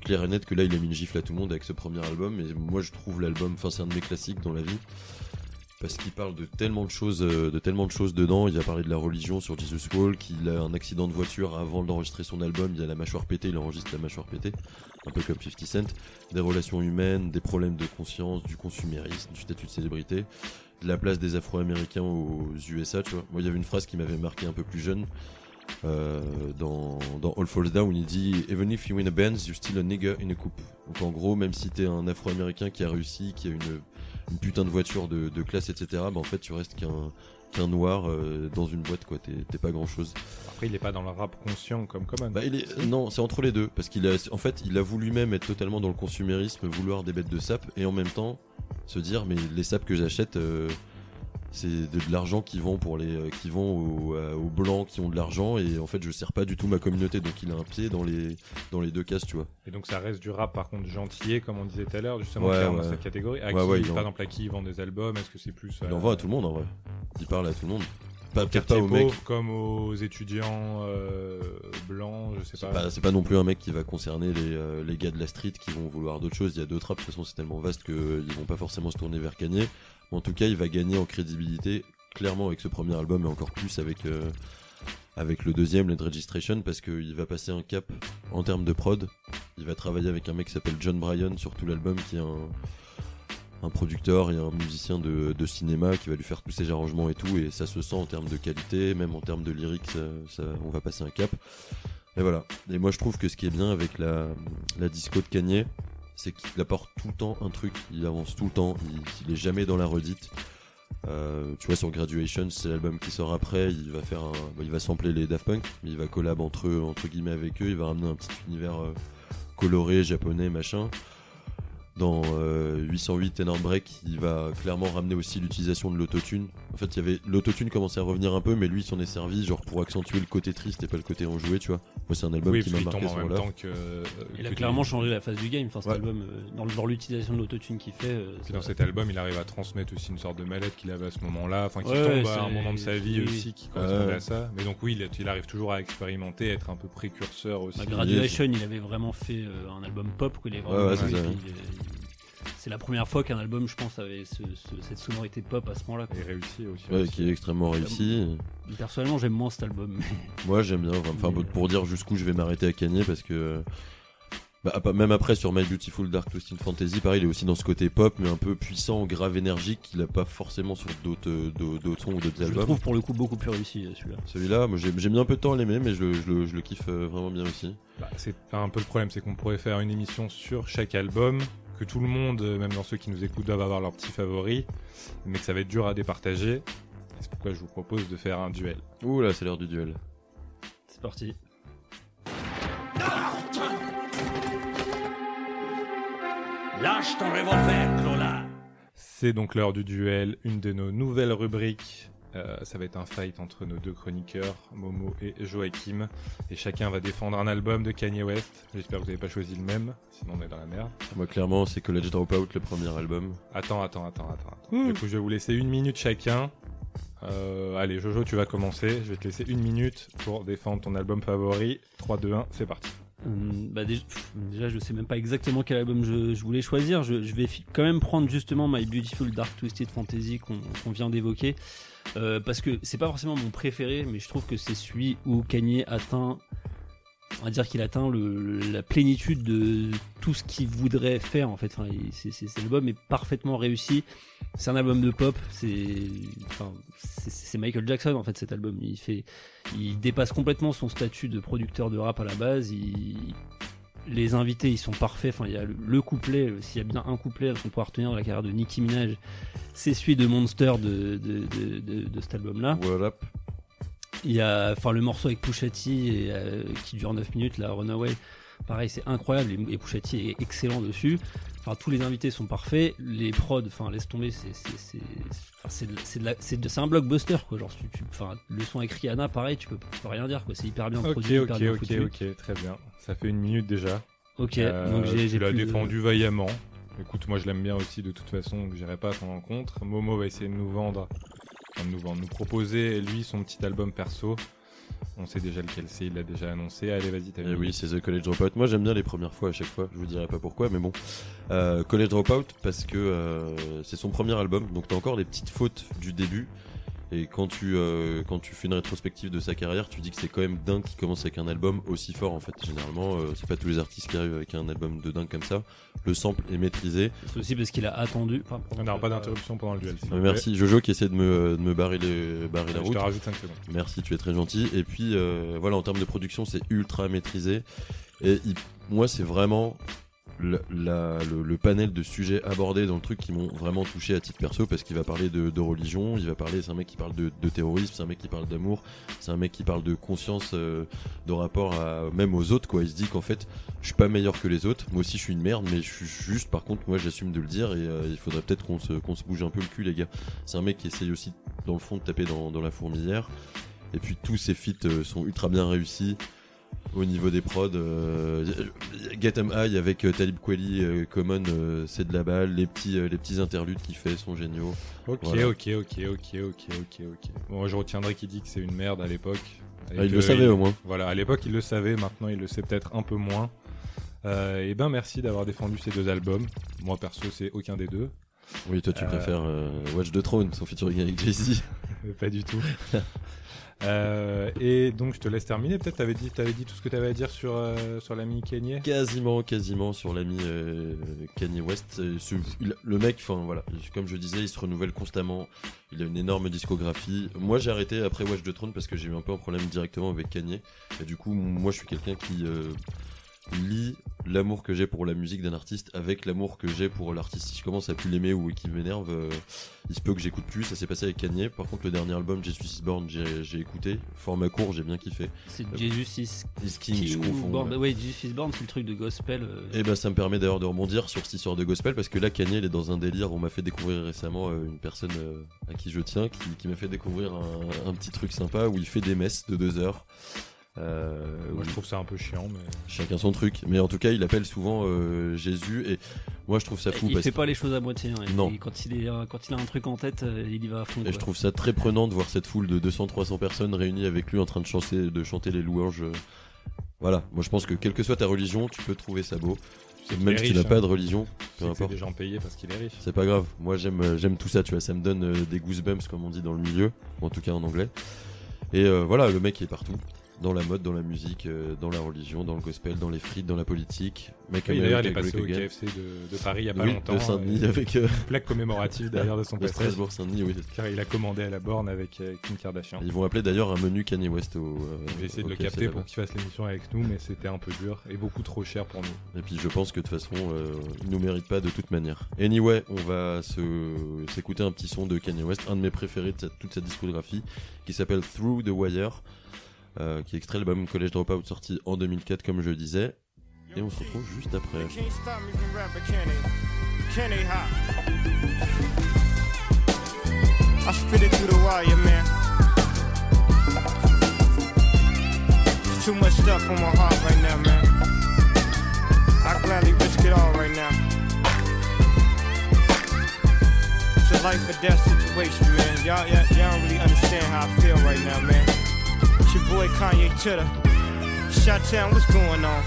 clair et net que là, il a mis une gifle à tout le monde avec ce premier album. Et moi, je trouve l'album, enfin, c'est un de mes classiques dans la vie. Parce qu'il parle de tellement de choses, euh, de tellement de choses dedans. Il a parlé de la religion sur Jesus Walk. Il a un accident de voiture avant d'enregistrer son album. Il a la mâchoire pétée. Il enregistre la mâchoire pétée, un peu comme 50 Cent. Des relations humaines, des problèmes de conscience, du consumérisme, du statut de célébrité, de la place des Afro-Américains aux USA. Tu vois. Moi, il y avait une phrase qui m'avait marqué un peu plus jeune. euh, dans, All Falls Down, il dit Even if you win a Benz, you're still a nigger in a coupe. Donc en gros, même si t'es un Afro-Américain qui a réussi, qui a une, une putain de voiture de, de classe, etc., bah en fait, tu restes qu'un qu'un noir euh, dans une boîte, quoi. T'es pas grand chose. Après, il est pas dans le rap conscient comme Common. Bah, il est, non, c'est entre les deux, parce qu'il a, en fait, il a voulu même être totalement dans le consumérisme, vouloir des bêtes de sap, et en même temps se dire, mais les sapes que j'achète, euh, c'est de, l'argent qui vont pour les, euh, qui vont aux, euh, aux blancs qui ont de l'argent, et en fait, je sers pas du tout ma communauté, donc il a un pied dans les, dans les deux cases, tu vois. Et donc ça reste du rap par contre gentillet comme on disait tout à l'heure justement Ouais, ouais. dans cette catégorie. À Ouais, qui, par en- exemple à qui ils vendent des albums Est-ce que c'est plus Il euh, envoie à tout le monde, en vrai. Il parle à tout le monde. Pas, peut-être pas aux mecs. comme aux étudiants euh, blancs, je sais C'est pas. c'est pas non plus un mec qui va concerner les, euh, les gars de la street qui vont vouloir d'autres choses. Il y a d'autres rap, de toute façon, c'est tellement vaste qu'ils vont pas forcément se tourner vers Kanye. En tout cas, il va gagner en crédibilité, clairement, avec ce premier album, et encore plus avec, euh, avec le deuxième, Let Registration, parce qu'il va passer un cap en termes de prod. Il va travailler avec un mec qui s'appelle John Bryan sur tout l'album, qui est un, producteur et un musicien de, cinéma qui va lui faire tous ses arrangements et tout, et ça se sent en termes de qualité, même en termes de lyrics, on va passer un cap. Et voilà. Et moi, je trouve que ce qui est bien avec la, la disco de Kanye, c'est qu'il apporte tout le temps un truc. Il avance tout le temps. Il, est jamais dans la redite. Euh, tu vois, sur Graduation, c'est l'album qui sort après. Il va faire un, bah, il va sampler les Daft Punk, mais il va collab entre eux, entre guillemets avec eux. Il va ramener un petit univers euh, coloré, japonais, machin. Dans euh, 808 Tenor Break, il va clairement ramener aussi l'utilisation de l'autotune. En fait, il y avait l'autotune commençait à revenir un peu, mais lui, il s'en est servi genre pour accentuer le côté triste et pas le côté enjoué, tu vois. Moi, c'est un album oui, qui m'a marqué à ce même moment-là. temps que. euh, il a clairement les- changé la face du game. Enfin, cet Ouais. album, euh, dans, dans l'utilisation de l'autotune qu'il fait. euh, ça- dans cet album, il arrive à transmettre aussi une sorte de mallette qu'il avait à ce moment-là, enfin qui Ouais, tombe ouais, à un moment de sa vie oui, aussi qui correspondait Ouais. à ça. Mais donc oui, il, il arrive toujours à expérimenter, être un peu précurseur aussi. Bah, Graduation, il avait vraiment fait euh, un album pop. Quoi, il est vraiment Ouais, ouais, c'est la première fois qu'un album, je pense, avait ce- ce- cette sonorité pop à ce moment-là. Et réussi aussi. Ouais, aussi. qui est extrêmement réussi. Personnellement, j'aime moins cet album. Moi, j'aime bien. Enfin, Mais- pour dire jusqu'où je vais m'arrêter à Kanye, parce que bah, même après sur My Beautiful Dark Twisted Fantasy, pareil, il est aussi dans ce côté pop, mais un peu puissant, grave, énergique, qu'il a pas forcément sur d'autres euh, sons ou d'autres je le albums. trouve pour le coup beaucoup plus réussi euh, celui-là. Celui-là, moi, j'ai mis un peu de temps à l'aimer, mais je, le- je le- je le kiffe euh, vraiment bien aussi. Bah, c'est un peu le problème, c'est qu'on pourrait faire une émission sur chaque album, que tout le monde, euh, même dans ceux qui nous écoutent, doivent avoir leurs petits favoris, mais que ça va être dur à départager. C'est pourquoi je vous propose de faire un duel. Ouh là, c'est l'heure du duel. C'est parti. Lâche ton revolver, Clola. C'est donc l'heure du duel, une de nos nouvelles rubriques. Euh, ça va être un fight entre nos deux chroniqueurs, Momo et Joachim. Et chacun va défendre un album de Kanye West. J'espère que vous n'avez pas choisi le même, sinon on est dans la merde. Moi, clairement, c'est College Dropout, le premier album. Attends, attends, attends, attends. Du coup, je vais vous laisser une minute chacun. Euh, allez, Jojo, tu vas commencer. Je vais te laisser une minute pour défendre ton album favori. 3, 2, 1, c'est parti. Hum, bah déjà, je sais même pas exactement quel album je, voulais choisir. Je, vais quand même prendre justement My Beautiful Dark Twisted Fantasy qu'on qu'on vient d'évoquer. Euh, parce que c'est pas forcément mon préféré, mais je trouve que c'est celui où Kanye atteint, on va dire qu'il atteint la plénitude de tout ce qu'il voudrait faire en fait. C'est- cet album est parfaitement réussi. C'est un album de pop. C'est, Michael Jackson en fait cet album. Il fait, il dépasse complètement son statut de producteur de rap à la base. Il- les invités, ils sont parfaits. Enfin, il y a le, le couplet. S'il y a bien un couplet qu'on peut retenir dans la carrière de Nicki Minaj, c'est celui de Monster de, cet album-là. Voilà. Il y a, enfin, le morceau avec Pusha T et, euh, qui dure 9 minutes, la Runaway. Pareil, c'est incroyable et, et Pusha T est excellent dessus. Enfin, tous les invités sont parfaits. Les prods, enfin, laisse tomber, c'est, c'est, un blockbuster, quoi. Genre, tu, tu- le son écrit Anna, pareil, tu peux, tu peux rien dire, quoi. C'est hyper bien Ok, produit, ok, hyper bien ok, foutu. ok, très bien. Ça fait une minute déjà. Ok, Euh, donc j'ai tu l'as de- défendu vaillamment. Écoute, moi je l'aime bien aussi de toute façon, donc j'irai pas à son rencontre. Momo va essayer de nous vendre, enfin, de nous vendre, nous proposer lui son petit album perso. On sait déjà lequel c'est, il l'a déjà annoncé. Allez, vas-y, t'as Eh oui, c'est The College Dropout. Moi, j'aime bien les premières fois à chaque fois. Je vous dirai pas pourquoi, mais bon. Euh, College Dropout parce que euh, c'est son premier album, donc t'as encore les petites fautes du début. Et quand tu euh, quand tu fais une rétrospective de sa carrière, tu dis que c'est quand même dingue qu'il commence avec un album aussi fort. En fait, généralement, euh, c'est pas tous les artistes qui arrivent avec un album de dingue comme ça. Le sample est maîtrisé. C'est aussi parce qu'il a attendu. Enfin, On n'aura pas d'interruption pendant le duel. Euh, merci Jojo qui essaie de me de me barrer les barrer la Je route. te rajoute 5 secondes. Merci, tu es très gentil. Et puis euh, voilà, en termes de production, c'est ultra maîtrisé. Et il- moi, c'est vraiment le, la- le- le panel de sujets abordés dans le truc qui m'ont vraiment touché à titre perso parce qu'il va parler de, de religion, il va parler, c'est un mec qui parle de, de terrorisme, c'est un mec qui parle d'amour, c'est un mec qui parle de conscience, euh, de rapport à, même aux autres quoi. Il se dit qu'en fait, je suis pas meilleur que les autres. Moi aussi, je suis une merde, mais je suis juste. Par contre, moi, j'assume de le dire et euh, il faudrait peut-être qu'on se, qu'on se bouge un peu le cul, les gars. C'est un mec qui essaye aussi, dans le fond, de taper dans, dans la fourmilière. Et puis tous ces feats euh, sont ultra bien réussis au niveau des prods. Euh, Get 'em High avec euh, Talib Kweli, euh, Common, c'est de la balle. Les petits, les petits interludes qu'il fait sont géniaux. Ok, Voilà. ok, ok, ok, ok, ok, ok. Bon, je retiendrai qu'il dit que c'est une merde à l'époque. Ah, il le savait au moins. Voilà, à l'époque il le savait, maintenant il le sait peut-être un peu moins. Et ben merci d'avoir défendu ces deux albums. Moi perso c'est aucun des deux. Oui, toi tu préfères Watch the Throne, son featuring avec Jay-Z. Pas du tout. Euh, et donc je te laisse terminer. Peut-être t'avais dit, dit tout ce que t'avais à dire sur euh, sur l'ami Kanye. Quasiment, quasiment sur l'ami euh, Kanye West. Euh, le mec, enfin voilà, comme je disais, il se renouvelle constamment. Il a une énorme discographie. Moi, j'ai arrêté après Watch the Throne parce que j'ai eu un peu un problème directement avec Kanye. Et du coup, moi, je suis quelqu'un qui lie l'amour que j'ai pour la musique d'un artiste avec l'amour que j'ai pour l'artiste. Si je commence à plus l'aimer ou qu'il m'énerve, euh, il se peut que j'écoute plus. Ça s'est passé avec Kanye. Par contre, le dernier album, Jesus is Born, j'ai écouté. Format court, j'ai bien kiffé. c'est Jesus is Is King, je confonds. Born. ouais. Ouais, Jesus is Born, c'est le truc de gospel. euh, Et ben ça me permet d'ailleurs de rebondir sur cette histoire de gospel parce que là Kanye il est dans un délire. On m'a fait découvrir récemment euh, une personne à qui je tiens qui, qui m'a fait découvrir un, un petit truc sympa où il fait des messes de deux heures. Euh, Moi je trouve ça un peu chiant, mais chacun son truc, mais en tout cas il appelle souvent euh, Jésus et moi je trouve ça fou il parce fait que pas les choses à moitié. hein. Non. Il- quand, il est, euh, quand il a un truc en tête, il y va à fond. et quoi. je trouve ça très prenant de voir cette foule de 200-300 personnes réunies avec lui en train de chanter, de chanter les louanges. Voilà, moi je pense que quelle que soit ta religion, tu peux trouver ça beau. Même si tu n'as pas hein. de religion, peu importe. des gens payés parce qu'il est riche. C'est pas grave. Moi, j'aime j'aime tout ça, tu vois. Ça me donne des goosebumps, comme on dit dans le milieu, ou en tout cas en anglais. Et euh, voilà, le mec est partout. Dans la mode, dans la musique, euh, dans la religion, dans le gospel, dans les frites, dans la politique. Mec Oui, d'ailleurs il est passé au. KFC de, de Paris il y a pas Oui, longtemps. de Saint-Denis euh, avec euh, une plaque commémorative derrière de son de. Strasbourg Saint-Denis, oui. Car il a commandé à la borne avec euh, Kim Kardashian. Ils vont appeler d'ailleurs un menu Kanye West au. euh, J'ai essayé de le KFC capter pour qu'il fasse l'émission avec nous, mais c'était un peu dur et beaucoup trop cher pour nous. Et puis je pense que de toute façon, il nous mérite pas de toute manière. Anyway, on va s'écouter un petit son de Kanye West, un de mes préférés de cette- toute sa discographie, qui s'appelle Through the Wire, euh, qui extrait de l'album College Dropout sorti en 2004, comme je le disais. Et on se retrouve juste après. I spit it through the wire, man. Too much stuff on my heart right now, man. I gladly risk it all right now. It's a life or death situation, man. Y'all, y'all, y'all don't really understand how I feel right now, man. It's your boy Kanye Chitter. Shot Town, what's going on?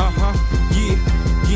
Uh huh, yeah,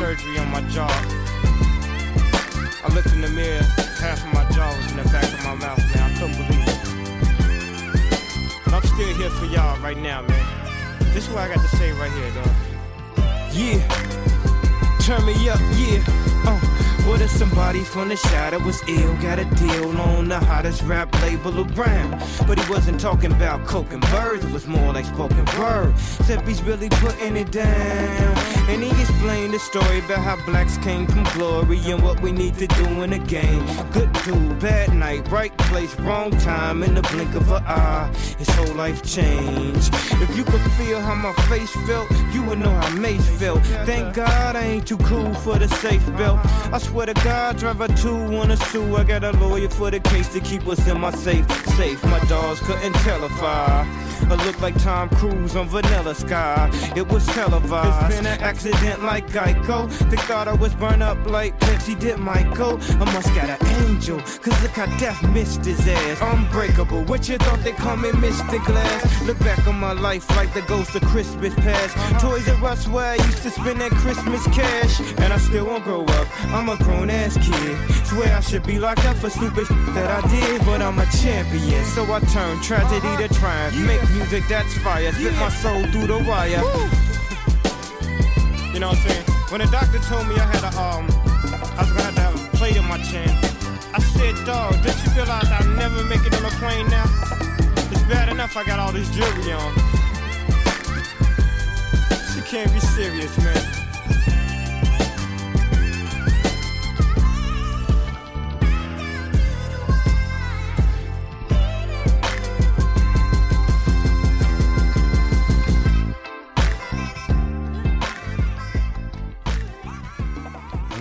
surgery on my jaw. I looked in the mirror, half of my jaw was in the back of my mouth, man. I couldn't believe it. But I'm still here for y'all right now, man. This is what I got to say right here, dog. Yeah. Turn me up, yeah. Uh, what if somebody from the shadow was ill? Got a deal on the hottest rap label around. But he wasn't talking about coke and birds, it was more like spoken word. Except he's really putting it down. And he explained the story about how blacks came from glory and what we need to do in the game. Good dude, bad night, right place, wrong time, in the blink of an eye. His whole life changed. If you could feel how my face felt, you would know how Mace felt. Thank God I ain't too cool for the safe belt. I swear to God, driver two wanna sue. I got a lawyer for the case to keep us in my safe. Safe, my dogs couldn't tell if I. I look like Tom Cruise on Vanilla Sky. It was televised. It's been an accident like Geico. They thought I was burned up like Pepsi did Michael. I must got an angel. Cause look how death missed his ass. Unbreakable. What you thought they call me Mr. Glass? Look back on my life like the ghost of Christmas past. Toys R Us where I used to spend that Christmas cash. And I still won't grow up. I'm a grown ass kid. Swear I should be locked up for stupid that I did. But I'm a champion. So I turn tragedy to triumph. Make music that's fire. Spit my soul through the wire. You know what I'm saying? When the doctor told me I had a um, I was gonna have to have a plate in my chin. I said, dog, didn't you realize I'll never make it on a plane now? It's bad enough I got all this jewelry on. She can't be serious, man.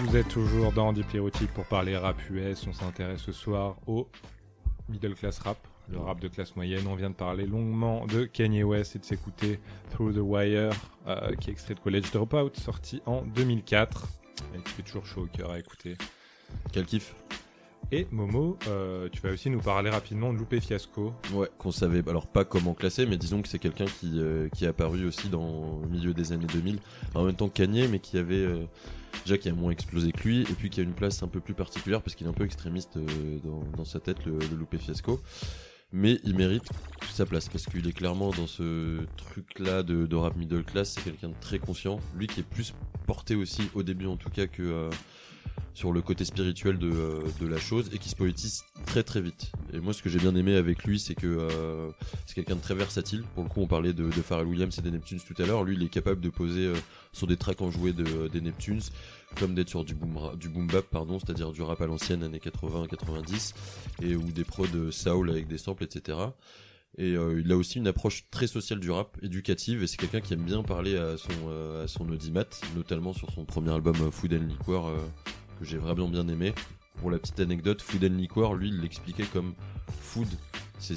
Vous êtes toujours dans Diplérotique pour parler rap US. On s'intéresse ce soir au middle class rap, le rap de classe moyenne. On vient de parler longuement de Kanye West et de s'écouter Through the Wire, euh, qui est extrait de College Dropout, sorti en 2004. Et qui fait toujours chaud au cœur à écouter. Quel kiff Et Momo, euh, tu vas aussi nous parler rapidement de Loupé Fiasco. Ouais, qu'on savait alors pas comment classer, mais disons que c'est quelqu'un qui, euh, qui est apparu aussi dans le milieu des années 2000, en même temps que Kanye, mais qui avait déjà qui a moins explosé que lui, et puis qui a une place un peu plus particulière parce qu'il est un peu extrémiste euh, dans, sa tête, le, le Loupé Fiasco. Mais il mérite sa place parce qu'il est clairement dans ce truc-là de, de rap middle class. C'est quelqu'un de très conscient. Lui qui est plus porté aussi au début en tout cas que euh, sur le côté spirituel de, euh, de la chose et qui se poétise très très vite. Et moi ce que j'ai bien aimé avec lui c'est que euh, c'est quelqu'un de très versatile. Pour le coup on parlait de, de Pharrell Williams et des Neptunes tout à l'heure. Lui il est capable de poser euh, sur des tracks enjoués de, des Neptunes comme d'être sur du boom, du boom bap pardon, c'est-à-dire du rap à l'ancienne années 80-90 et ou des prods de soul avec des samples etc. Et euh, il a aussi une approche très sociale du rap, éducative, et c'est quelqu'un qui aime bien parler à son, euh, audimat, notamment sur son premier album euh, Food and Liquor, que j'ai vraiment bien aimé. Pour la petite anecdote, Food and Liquor, lui, il l'expliquait comme food, c'est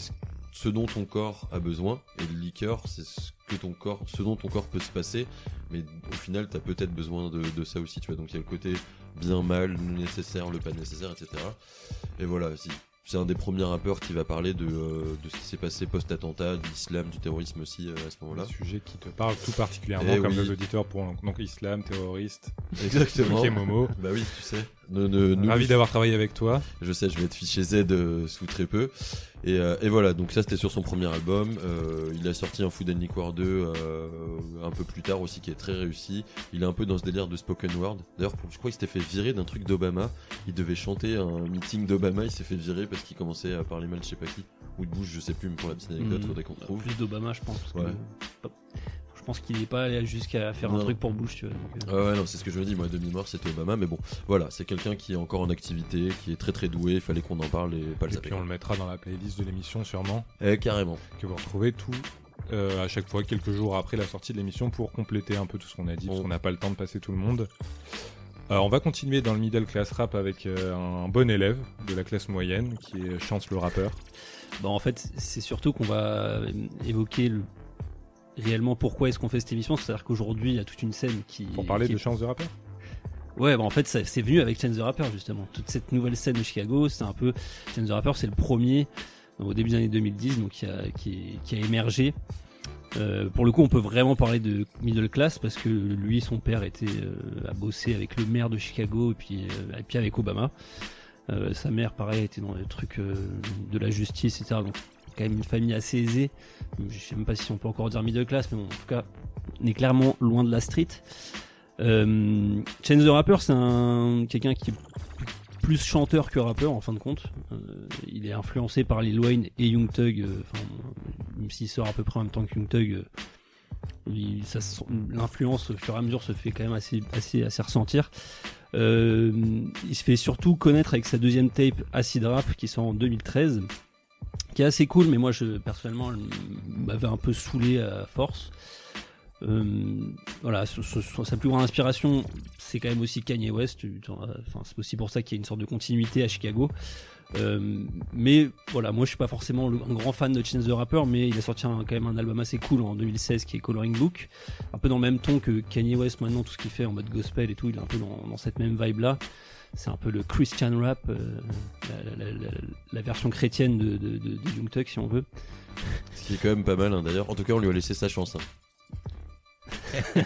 ce- dont ton corps a besoin, et le liqueur, c'est ce que ton corps, ce dont ton corps peut se passer, mais au final, t'as peut-être besoin de, de ça aussi, tu vois. Donc il y a le côté bien mal, le nécessaire, le pas nécessaire, etc. Et voilà, si- c'est un des premiers rappeurs qui va parler de, euh, de ce qui s'est passé post-attentat, de l'islam, du terrorisme aussi euh, à ce moment-là. Un sujet qui te parle tout particulièrement, Eh comme oui. les auditeurs pour donc islam, terroriste. Exactement. Ok Momo, Bah oui, tu sais. Ne, ne, ne- ravi d'avoir travaillé avec toi. Je sais, je vais être fiché Z euh, sous très peu. Et, euh, et voilà, donc ça c'était sur son premier album. Euh, il a sorti un Food and Liquor 2 euh, un peu plus tard aussi qui est très réussi. Il est un peu dans ce délire de spoken word. D'ailleurs, je crois qu'il s'était fait virer d'un truc d'Obama. Il devait chanter un meeting d'Obama, il s'est fait virer parce qu'il commençait à parler mal de je sais pas qui. Ou de Bush, je sais plus, mais pour la petite anecdote, Mhm. faudrait qu'on trouve. Plus d'Obama, je pense. parce que- Ouais. Hop. Je pense qu'il n'est pas allé jusqu'à faire Non. un truc pour Bush, tu vois. donc, euh, Ah ouais, non, c'est ce que je me dis, moi, de mémoire, c'était Obama, mais bon, voilà, c'est quelqu'un qui est encore en activité, qui est très très doué, il fallait qu'on en parle et pas le Et puis on le mettra dans la playlist de l'émission sûrement, Eh, carrément. que vous retrouvez tout euh, à chaque fois quelques jours après la sortie de l'émission pour compléter un peu tout ce qu'on a dit, parce qu'on n'a pas le temps de passer tout le monde. Euh, on va continuer dans le middle class rap avec euh, un bon élève de la classe moyenne qui est Chance le rappeur. Bah, en fait, c'est surtout qu'on va évoquer le- réellement pourquoi est-ce qu'on fait cette émission. C'est-à-dire qu'aujourd'hui, il y a toute une scène qui. Pour parler qui- de Chance de rappeur Ouais, bah en fait, c'est venu avec Chance the Rapper, justement. Toute cette nouvelle scène de Chicago, c'est un peu. Chance the Rapper, c'est le premier, au début des années 2010, donc qui a, qui, qui a émergé Euh, pour le coup, on peut vraiment parler de middle class parce que lui, son père était euh, a bossé avec le maire de Chicago et puis, euh, et puis avec Obama. Euh, sa mère, pareil, était dans les trucs euh, de la justice, etc. Donc, quand même une famille assez aisée. Je sais même pas si on peut encore dire middle class, mais en tout cas, on est clairement loin de la street. Euh, Chance the Rapper, c'est un quelqu'un qui est plus chanteur que rappeur en fin de compte. Euh, il est influencé par Lil Wayne et Young Thug, euh, même s'il sort à peu près en même temps que Young Thug. euh, L'influence au fur et à mesure se fait quand même assez, assez, assez ressentir. Il se fait surtout connaître avec sa deuxième tape Acid Rap qui sort en 2013, qui est assez cool, mais moi je personnellement elle m'avait un peu saoulé à force. Euh, voilà, sa plus grande inspiration, c'est quand même aussi Kanye West. Enfin, c'est aussi pour ça qu'il y a une sorte de continuité à Chicago. Euh, mais voilà, moi je suis pas forcément le- un grand fan de Chance the Rapper, mais il a sorti un- quand même un album assez cool en 2016 qui est Coloring Book, un peu dans le même ton que Kanye West maintenant, tout ce qu'il fait en mode gospel et tout, il est un peu dans cette même vibe là. C'est un peu le Christian rap, euh, la, la- la- la- la version chrétienne de, de, de, de Young Thug si on veut. Ce qui est quand même pas mal hein, d'ailleurs. En tout cas, on lui a laissé sa chance. hein.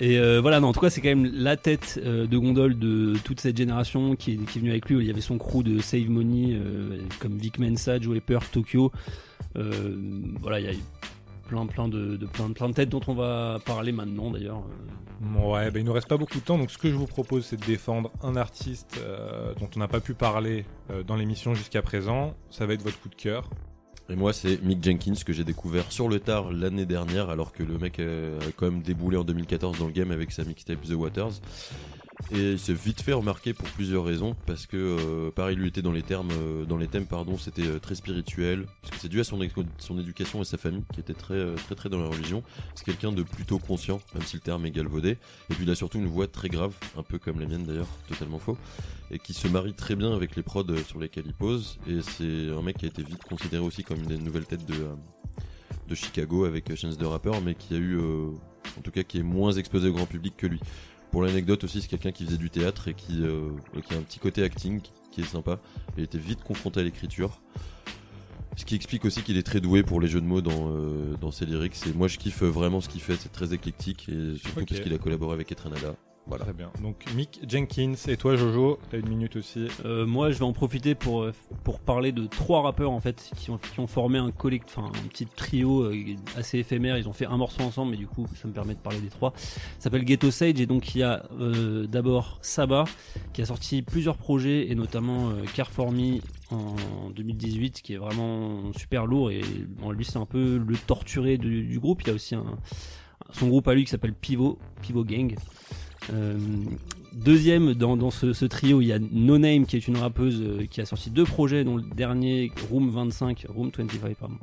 Et euh, voilà, non, en tout cas, c'est quand même la tête euh, de gondole de toute cette génération qui est, qui est venue avec lui. Il y avait son crew de Save Money, euh, comme Vic Mensa, Joe Peur, Tokyo. Voilà, il y a plein, plein de, de- plein, de- plein de têtes dont on va parler maintenant d'ailleurs. Ouais, bah, il nous reste pas beaucoup de temps, donc ce que je vous propose, c'est de défendre un artiste euh, dont on n'a pas pu parler euh, dans l'émission jusqu'à présent. Ça va être votre coup de cœur. Et moi, c'est Mick Jenkins que j'ai découvert sur le tard l'année dernière, alors que le mec euh, a quand même déboulé en 2014 dans le game avec sa mixtape The Waters. Et il s'est vite fait remarquer pour plusieurs raisons, parce que euh, pareil, lui était dans les termes, euh, dans les thèmes, pardon, c'était euh, très spirituel, parce que c'est dû à son, éducation et sa famille, qui était très, euh, très, très dans la religion. C'est quelqu'un de plutôt conscient, même si le terme est galvaudé. Et puis il a surtout une voix très grave, un peu comme la mienne d'ailleurs, totalement faux et qui se marie très bien avec les prods euh, sur lesquels il pose. Et c'est un mec qui a été vite considéré aussi comme une des nouvelles têtes de, euh, de Chicago avec Chance the Rapper, mais qui a eu, en tout cas, qui est moins exposé au grand public que lui. Pour l'anecdote aussi, c'est quelqu'un qui faisait du théâtre et qui, euh, et qui a un petit côté acting qui- est sympa. Il était vite confronté à l'écriture. Ce qui explique aussi qu'il est très doué pour les jeux de mots dans, euh, dans ses lyrics. Et moi, je kiffe vraiment ce qu'il fait. C'est très éclectique et surtout parce qu'il a collaboré avec Etrenada. Voilà. Très bien. Donc Mick Jenkins et toi Jojo, t'as une minute aussi. Euh, moi, je vais en profiter pour euh, pour parler de trois rappeurs en fait qui ont, qui ont formé un collect, enfin un petit trio euh, assez éphémère. Ils ont fait un morceau ensemble, mais du coup, ça me permet de parler des trois. Ça s'appelle Ghetto Sage et donc il y a euh, d'abord Saba qui a sorti plusieurs projets et notamment euh, Care for Me en 2018 qui est vraiment super lourd et bon, lui c'est un peu le torturé du, du groupe. Il a aussi un, son groupe à lui qui s'appelle Pivot, Pivot Gang. Euh, deuxième dans, ce, trio, il y a No Name qui est une rappeuse euh, qui a sorti deux projets, dont le dernier Room 25, Room 25 pardon,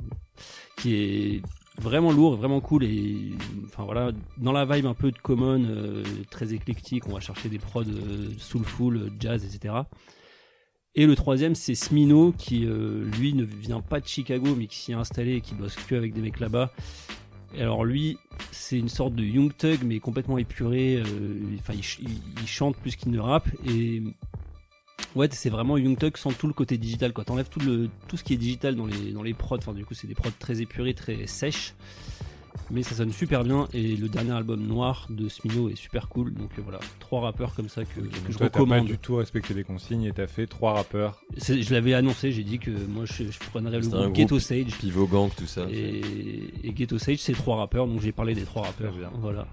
qui est vraiment lourd, vraiment cool et enfin voilà dans la vibe un peu de common, euh, très éclectique. On va chercher des prods soulful, jazz, etc. Et le troisième, c'est Smino, qui lui ne vient pas de Chicago, mais qui s'y est installé et qui bosse que avec des mecs là-bas. Alors lui, c'est une sorte de Young Thug, mais complètement épuré. euh, il chante plus qu'il ne rappe. Et ouais, c'est vraiment Young Thug sans tout le côté digital. Quoi, t'enlèves tout le tout ce qui est digital dans les dans les prods. Enfin, du coup, c'est des prods très épurés, très sèches. Mais ça sonne super bien. Et le dernier album Noir de Smino est super cool. Donc euh, voilà, trois rappeurs comme ça que, que Donc je toi, t'as pas recommande. du tout respecté les consignes et t'as fait trois rappeurs. Je l'avais annoncé, j'ai dit que moi je, je prendrais le groupe Ghetto Sage. Pivot Gang, tout ça. Et, et Ghetto Sage, c'est trois rappeurs, donc j'ai parlé des trois rappeurs. Très bien. Voilà.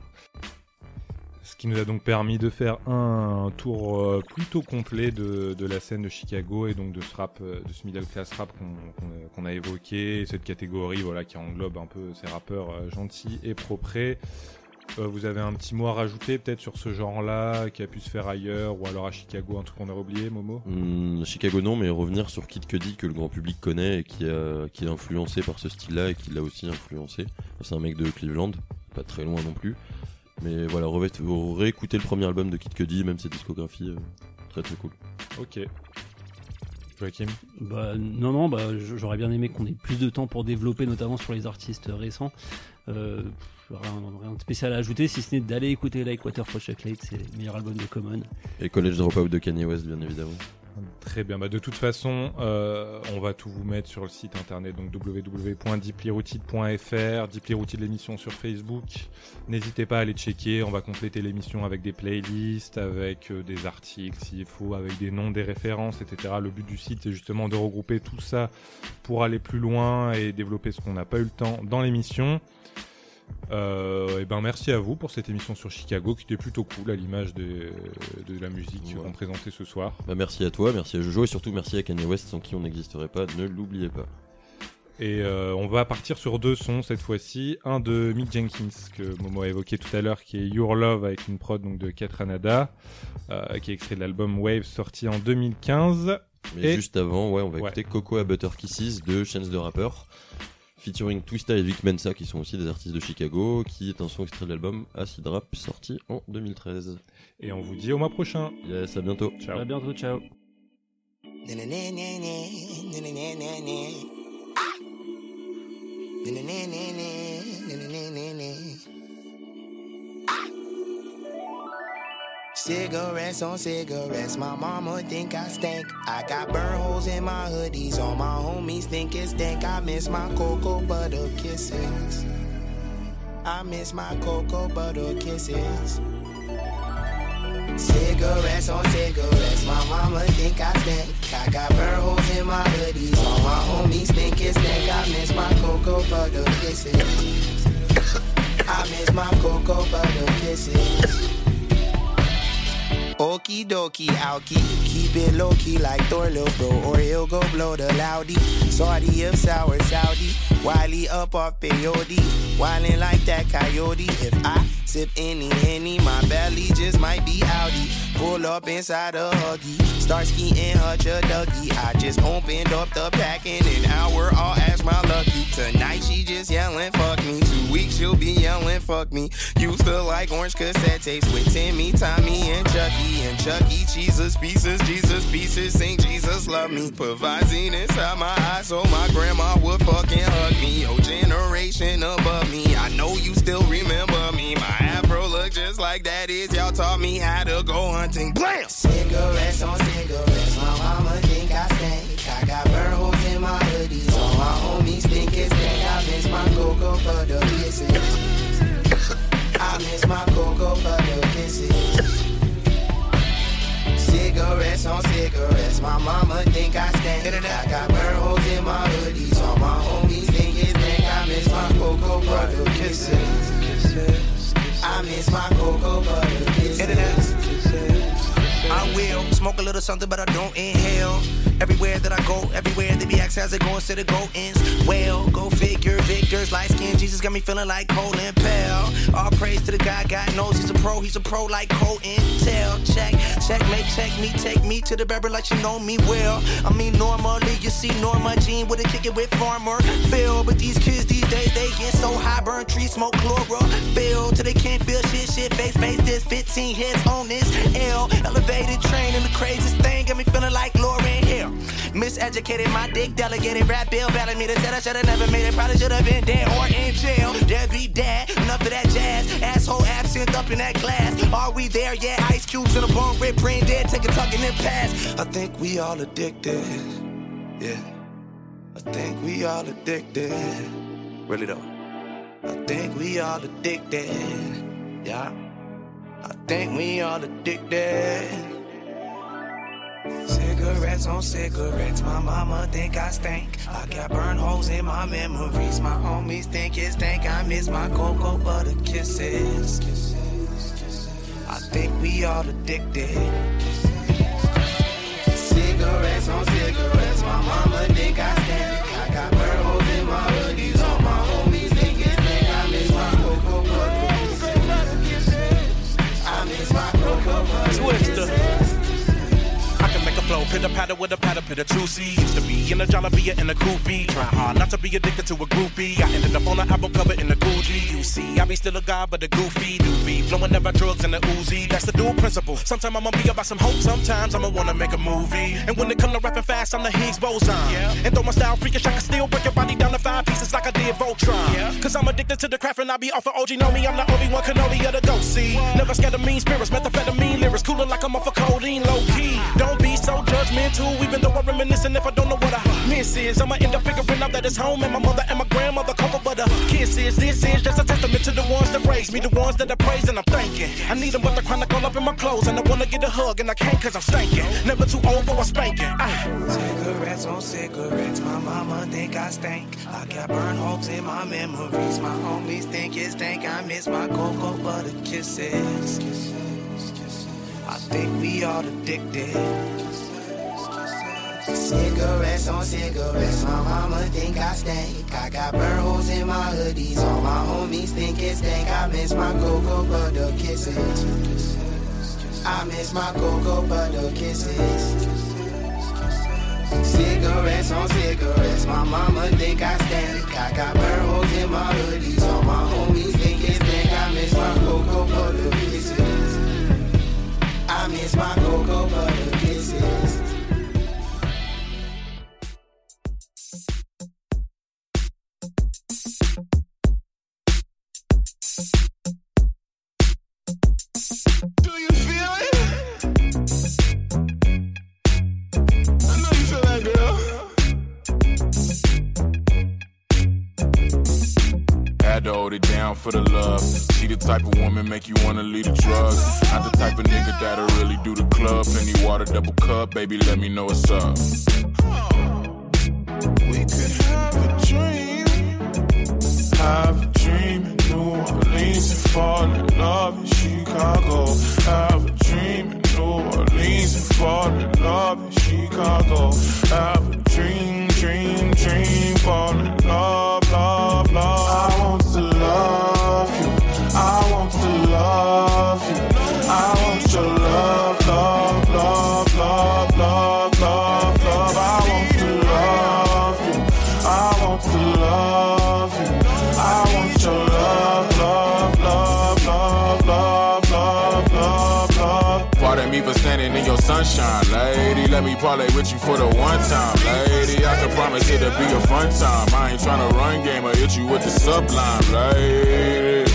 Ce qui nous a donc permis de faire un tour euh, plutôt complet de, la scène de Chicago et donc de ce rap, euh, de ce middle class rap qu'on a- évoqué, et cette catégorie voilà qui englobe un peu ces rappeurs euh, gentils et proprés. Euh, vous avez un petit mot à rajouter peut-être sur ce genre-là qui a pu se faire ailleurs ou alors à Chicago, un truc qu'on a oublié, Momo? Hmm, Chicago non, mais revenir sur Kid Cudi que le grand public connaît et qui est influencé par ce style-là et qui l'a aussi influencé. C'est un mec de Cleveland, pas très loin non plus. Mais voilà, ré- réécouter le premier album de Kid Cudi, même ses discographies, euh, très très cool. Ok. Joachim Bah, non, non, bah, j'aurais bien aimé qu'on ait plus de temps pour développer, notamment sur les artistes récents. Euh, rien, rien de spécial à ajouter, si ce n'est d'aller écouter Like Water for Chocolate, c'est le meilleur album de Common. Et College Dropout de Kanye West, bien évidemment. Très bien. Bah, de toute façon, euh, on va tout vous mettre sur le site internet, donc www.deeplyrouted.fr, Deeply Routed l'émission sur Facebook. N'hésitez pas à aller checker. On va compléter l'émission avec des playlists, avec euh, des articles s'il faut, avec des noms, des références, etc. Le but du site, c'est justement de regrouper tout ça pour aller plus loin et développer ce qu'on n'a pas eu le temps dans l'émission. Euh, et ben merci à vous pour cette émission sur Chicago qui était plutôt cool à l'image de, de la musique Ouais. qu'on présentait ce soir. Bah, merci à toi, merci à Jojo et surtout merci à Kanye West sans qui on n'existerait pas, ne l'oubliez pas. Et euh, on va partir sur deux sons cette fois-ci. Un de Mick Jenkins que Momo a évoqué tout à l'heure qui est Your Love avec une prod donc de Katranada euh, qui est extrait de l'album Wave sorti en 2015. Mais Et- juste avant, ouais, on va Ouais. écouter Coco à Butter Kisses de Chance the Rapper, featuring Twista et Vic Mensa qui sont aussi des artistes de Chicago, qui est un son extrait de l'album Acid Rap sorti en 2013. Et on vous dit au mois prochain. Yes, à bientôt. Ciao. À bientôt, ciao. Cigarettes on cigarettes, my mama think I stink. I got burn holes in my hoodies, all my homies think it stink. I miss my cocoa butter kisses. I miss my cocoa butter kisses. Cigarettes on cigarettes, my mama think I stink. I got burn holes in my hoodies, all my homies think it stink. I miss my cocoa butter kisses. I miss my cocoa butter kisses. Okie dokie, alky. Keep it low key like Thor, lil' bro, or he'll go blow the loudy. Saudi of sour Saudi. Wiley up off peyote. Wildin' like that coyote. If I sip any, any, my belly just might be outy. Pull up inside a huggy. Start skiing hutch a ducky. I just opened up the pack in an hour. I'll ask my lucky. Tonight she just yelling, fuck me. Two weeks she'll be yelling, fuck me. Used to like orange cassette tapes with Timmy, Tommy, and Chucky. And Chucky, Jesus pieces, Jesus pieces. Sing Jesus love me. Put Visine inside my eyes so my grandma would fucking hug me. Your generation above me. I know you still remember me. My afro look just like that is. Y'all taught me how to go hunting. Blam! Cigarettes on cigarettes. My mama think I stink. I got burn holes in my hoodies. All my homies think it's stink. I miss my cocoa butter kisses. I miss my cocoa butter kisses. Cigarettes on cigarettes. My mama think I stink. I got burn holes in my hoodies. All my homies think it's stink. I miss my cocoa butter kisses. I miss my cocoa butter. I will smoke a little something, but I don't inhale. Everywhere that I go, everywhere they be asked how's it going, instead of go ins. Well, go figure, victors, light skin, Jesus got me feeling like Colin Pell. All praise to the guy, God knows he's a pro, he's a pro like Cole Intel. Check, checkmate, check me, take me to the barber like you know me well. I mean, normally you see Norma Jean with a kick it with Farmer Phil, but these kids these days they get so high, burn tree smoke chlorophyll till they can't feel shit, shit, face, face this 15 hits on this L. Elevated train and the craziest thing got me feeling like Lauren Hill. Miseducated, my dick delegated, rap bill battling me. They said I should've never made it, probably should've been dead or in jail. There be dad, enough of that jazz. Asshole absinthe up in that glass. Are we there? Yeah, ice cubes in a bone, rip, brain dead, take a tuck and then. I think we all addicted. Yeah. I think we all addicted. Really though. I think we all addicted. Yeah. I think we all addicted. Cigarettes on cigarettes, my mama think I stink. I got burn holes in my memories. My homies think it stink. I miss my cocoa butter kisses. I think we all addicted. Cigarettes on cigarettes, my mama think I flow, pitter patter with a patter, pitter juicy. Used to be in a Jollibee in a goofy. Try hard not to be addicted to a groupie. I ended up on an album cover in a Gucci. You see, I be still a guy, but a goofy doobie. Flowing about drugs and the Uzi. That's the dual principle. Sometimes I'ma be about some hope, sometimes I'ma wanna make a movie. And when it come to rapping fast, I'm the Higgs boson. And though my style freakish, I can still break your body down to five pieces like I did Voltron. Cause I'm addicted to the craft and I be off of OG. Know me, I'm the only one cannoli of the ghost. See, never scared of mean spirits, methamphetamine lyrics, cooler like I'm off of codeine, low key. Don't be so judgmental. even though I'm reminiscing if I don't know what I miss is, I'ma end up figuring out that it's home and my mother and my grandmother cover but the kisses. This is just a testament to the ones that raised me, the ones that I praise and I'm thanking. I need them, but the chronic all up in my clothes. And I wanna get a hug, and I can't cause I'm stinking. Never too old for a spanking. Ah. Cigarettes on cigarettes, my mama think I stink. I got burn holes in my memories. My homies think it stank. I miss my cocoa butter kisses. I think we all addicted. Cigarettes on cigarettes, my mama think I stink. I got burn holes in my hoodies, all my homies think it stank. I miss my cocoa butter kisses. I miss my cocoa butter kisses. Cigarettes on cigarettes, my mama think I stink. I got burn holes in my hoodies, all my homies think it stink. I miss my cocoa butter kisses. I miss my cocoa butter Had to hold it down for the love. She the type of woman make you wanna leave the drugs. Not the type of nigga that'll really do the club. Plenty water, double cup, baby, let me know what's up. We could have a dream. Have a dream in New Orleans and fall in love in Chicago. Have a dream in New Orleans and fall in love in Chicago. Have a dream, dream, dream, Let me parlay with you for the one time, lady. I can promise it'll be a fun time. I ain't tryna run game or hit you with the sublime, lady.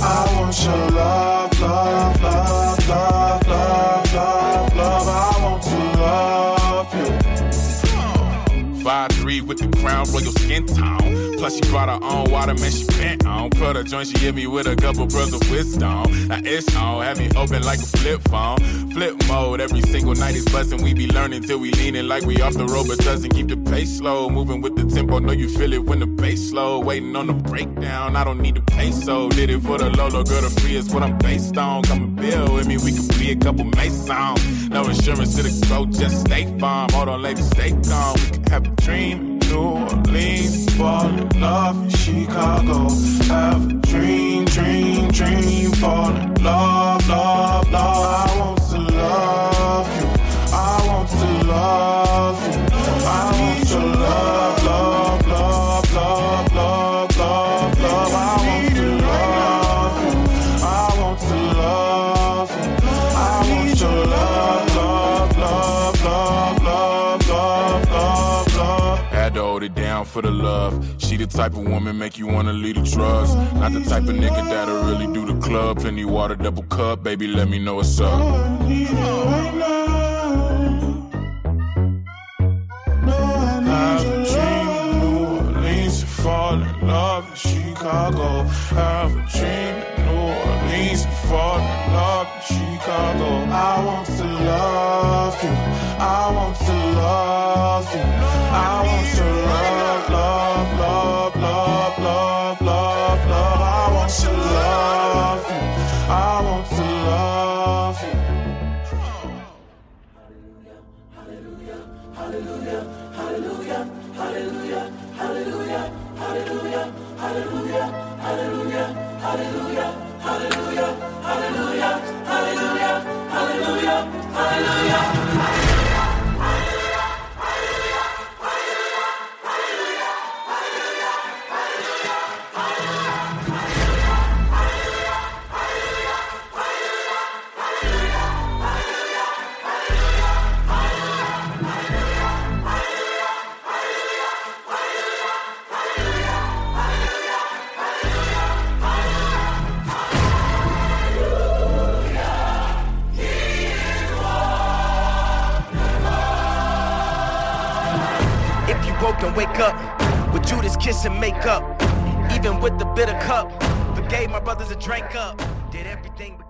I want your love, love, love, love, love, love, love. I want to love you. Five three with the crown royal skin tone. Plus she brought her own water, man, she bent on. Put a joint, she hit me with a couple pearls of wisdom. Now it's on, have me open like a flip phone. Flip mode, every single night is bustin'. We be learning till we leaning like we off the road, but doesn't keep the pace slow. Moving with the tempo, know you feel it when the bass slow. Waiting on the breakdown, I don't need the peso. Did it for the Lolo, girl, the free is what I'm based on. Come and build with me, we could be a couple masons. No insurance to the go, just stay farm. Hold on, lady, stay calm. We can have a dream. New Orleans, fall in love in Chicago. Have a dream, dream, dream, fall in love, love, love. I want to love you. I want to love you. I want your love, love, to hold it down for the love. She the type of woman make you wanna leave the drugs. Not the type of nigga that'll really do the club. Plenty water, double cup, baby, let me know what's up. Fall in love in Chicago. Have a dream in New Orleans and fall in love in Chicago. I want to love you. I want to love you. Wake up with Judas kiss and make up. Even with the bitter cup, forgave my brothers and drank up. Did everything.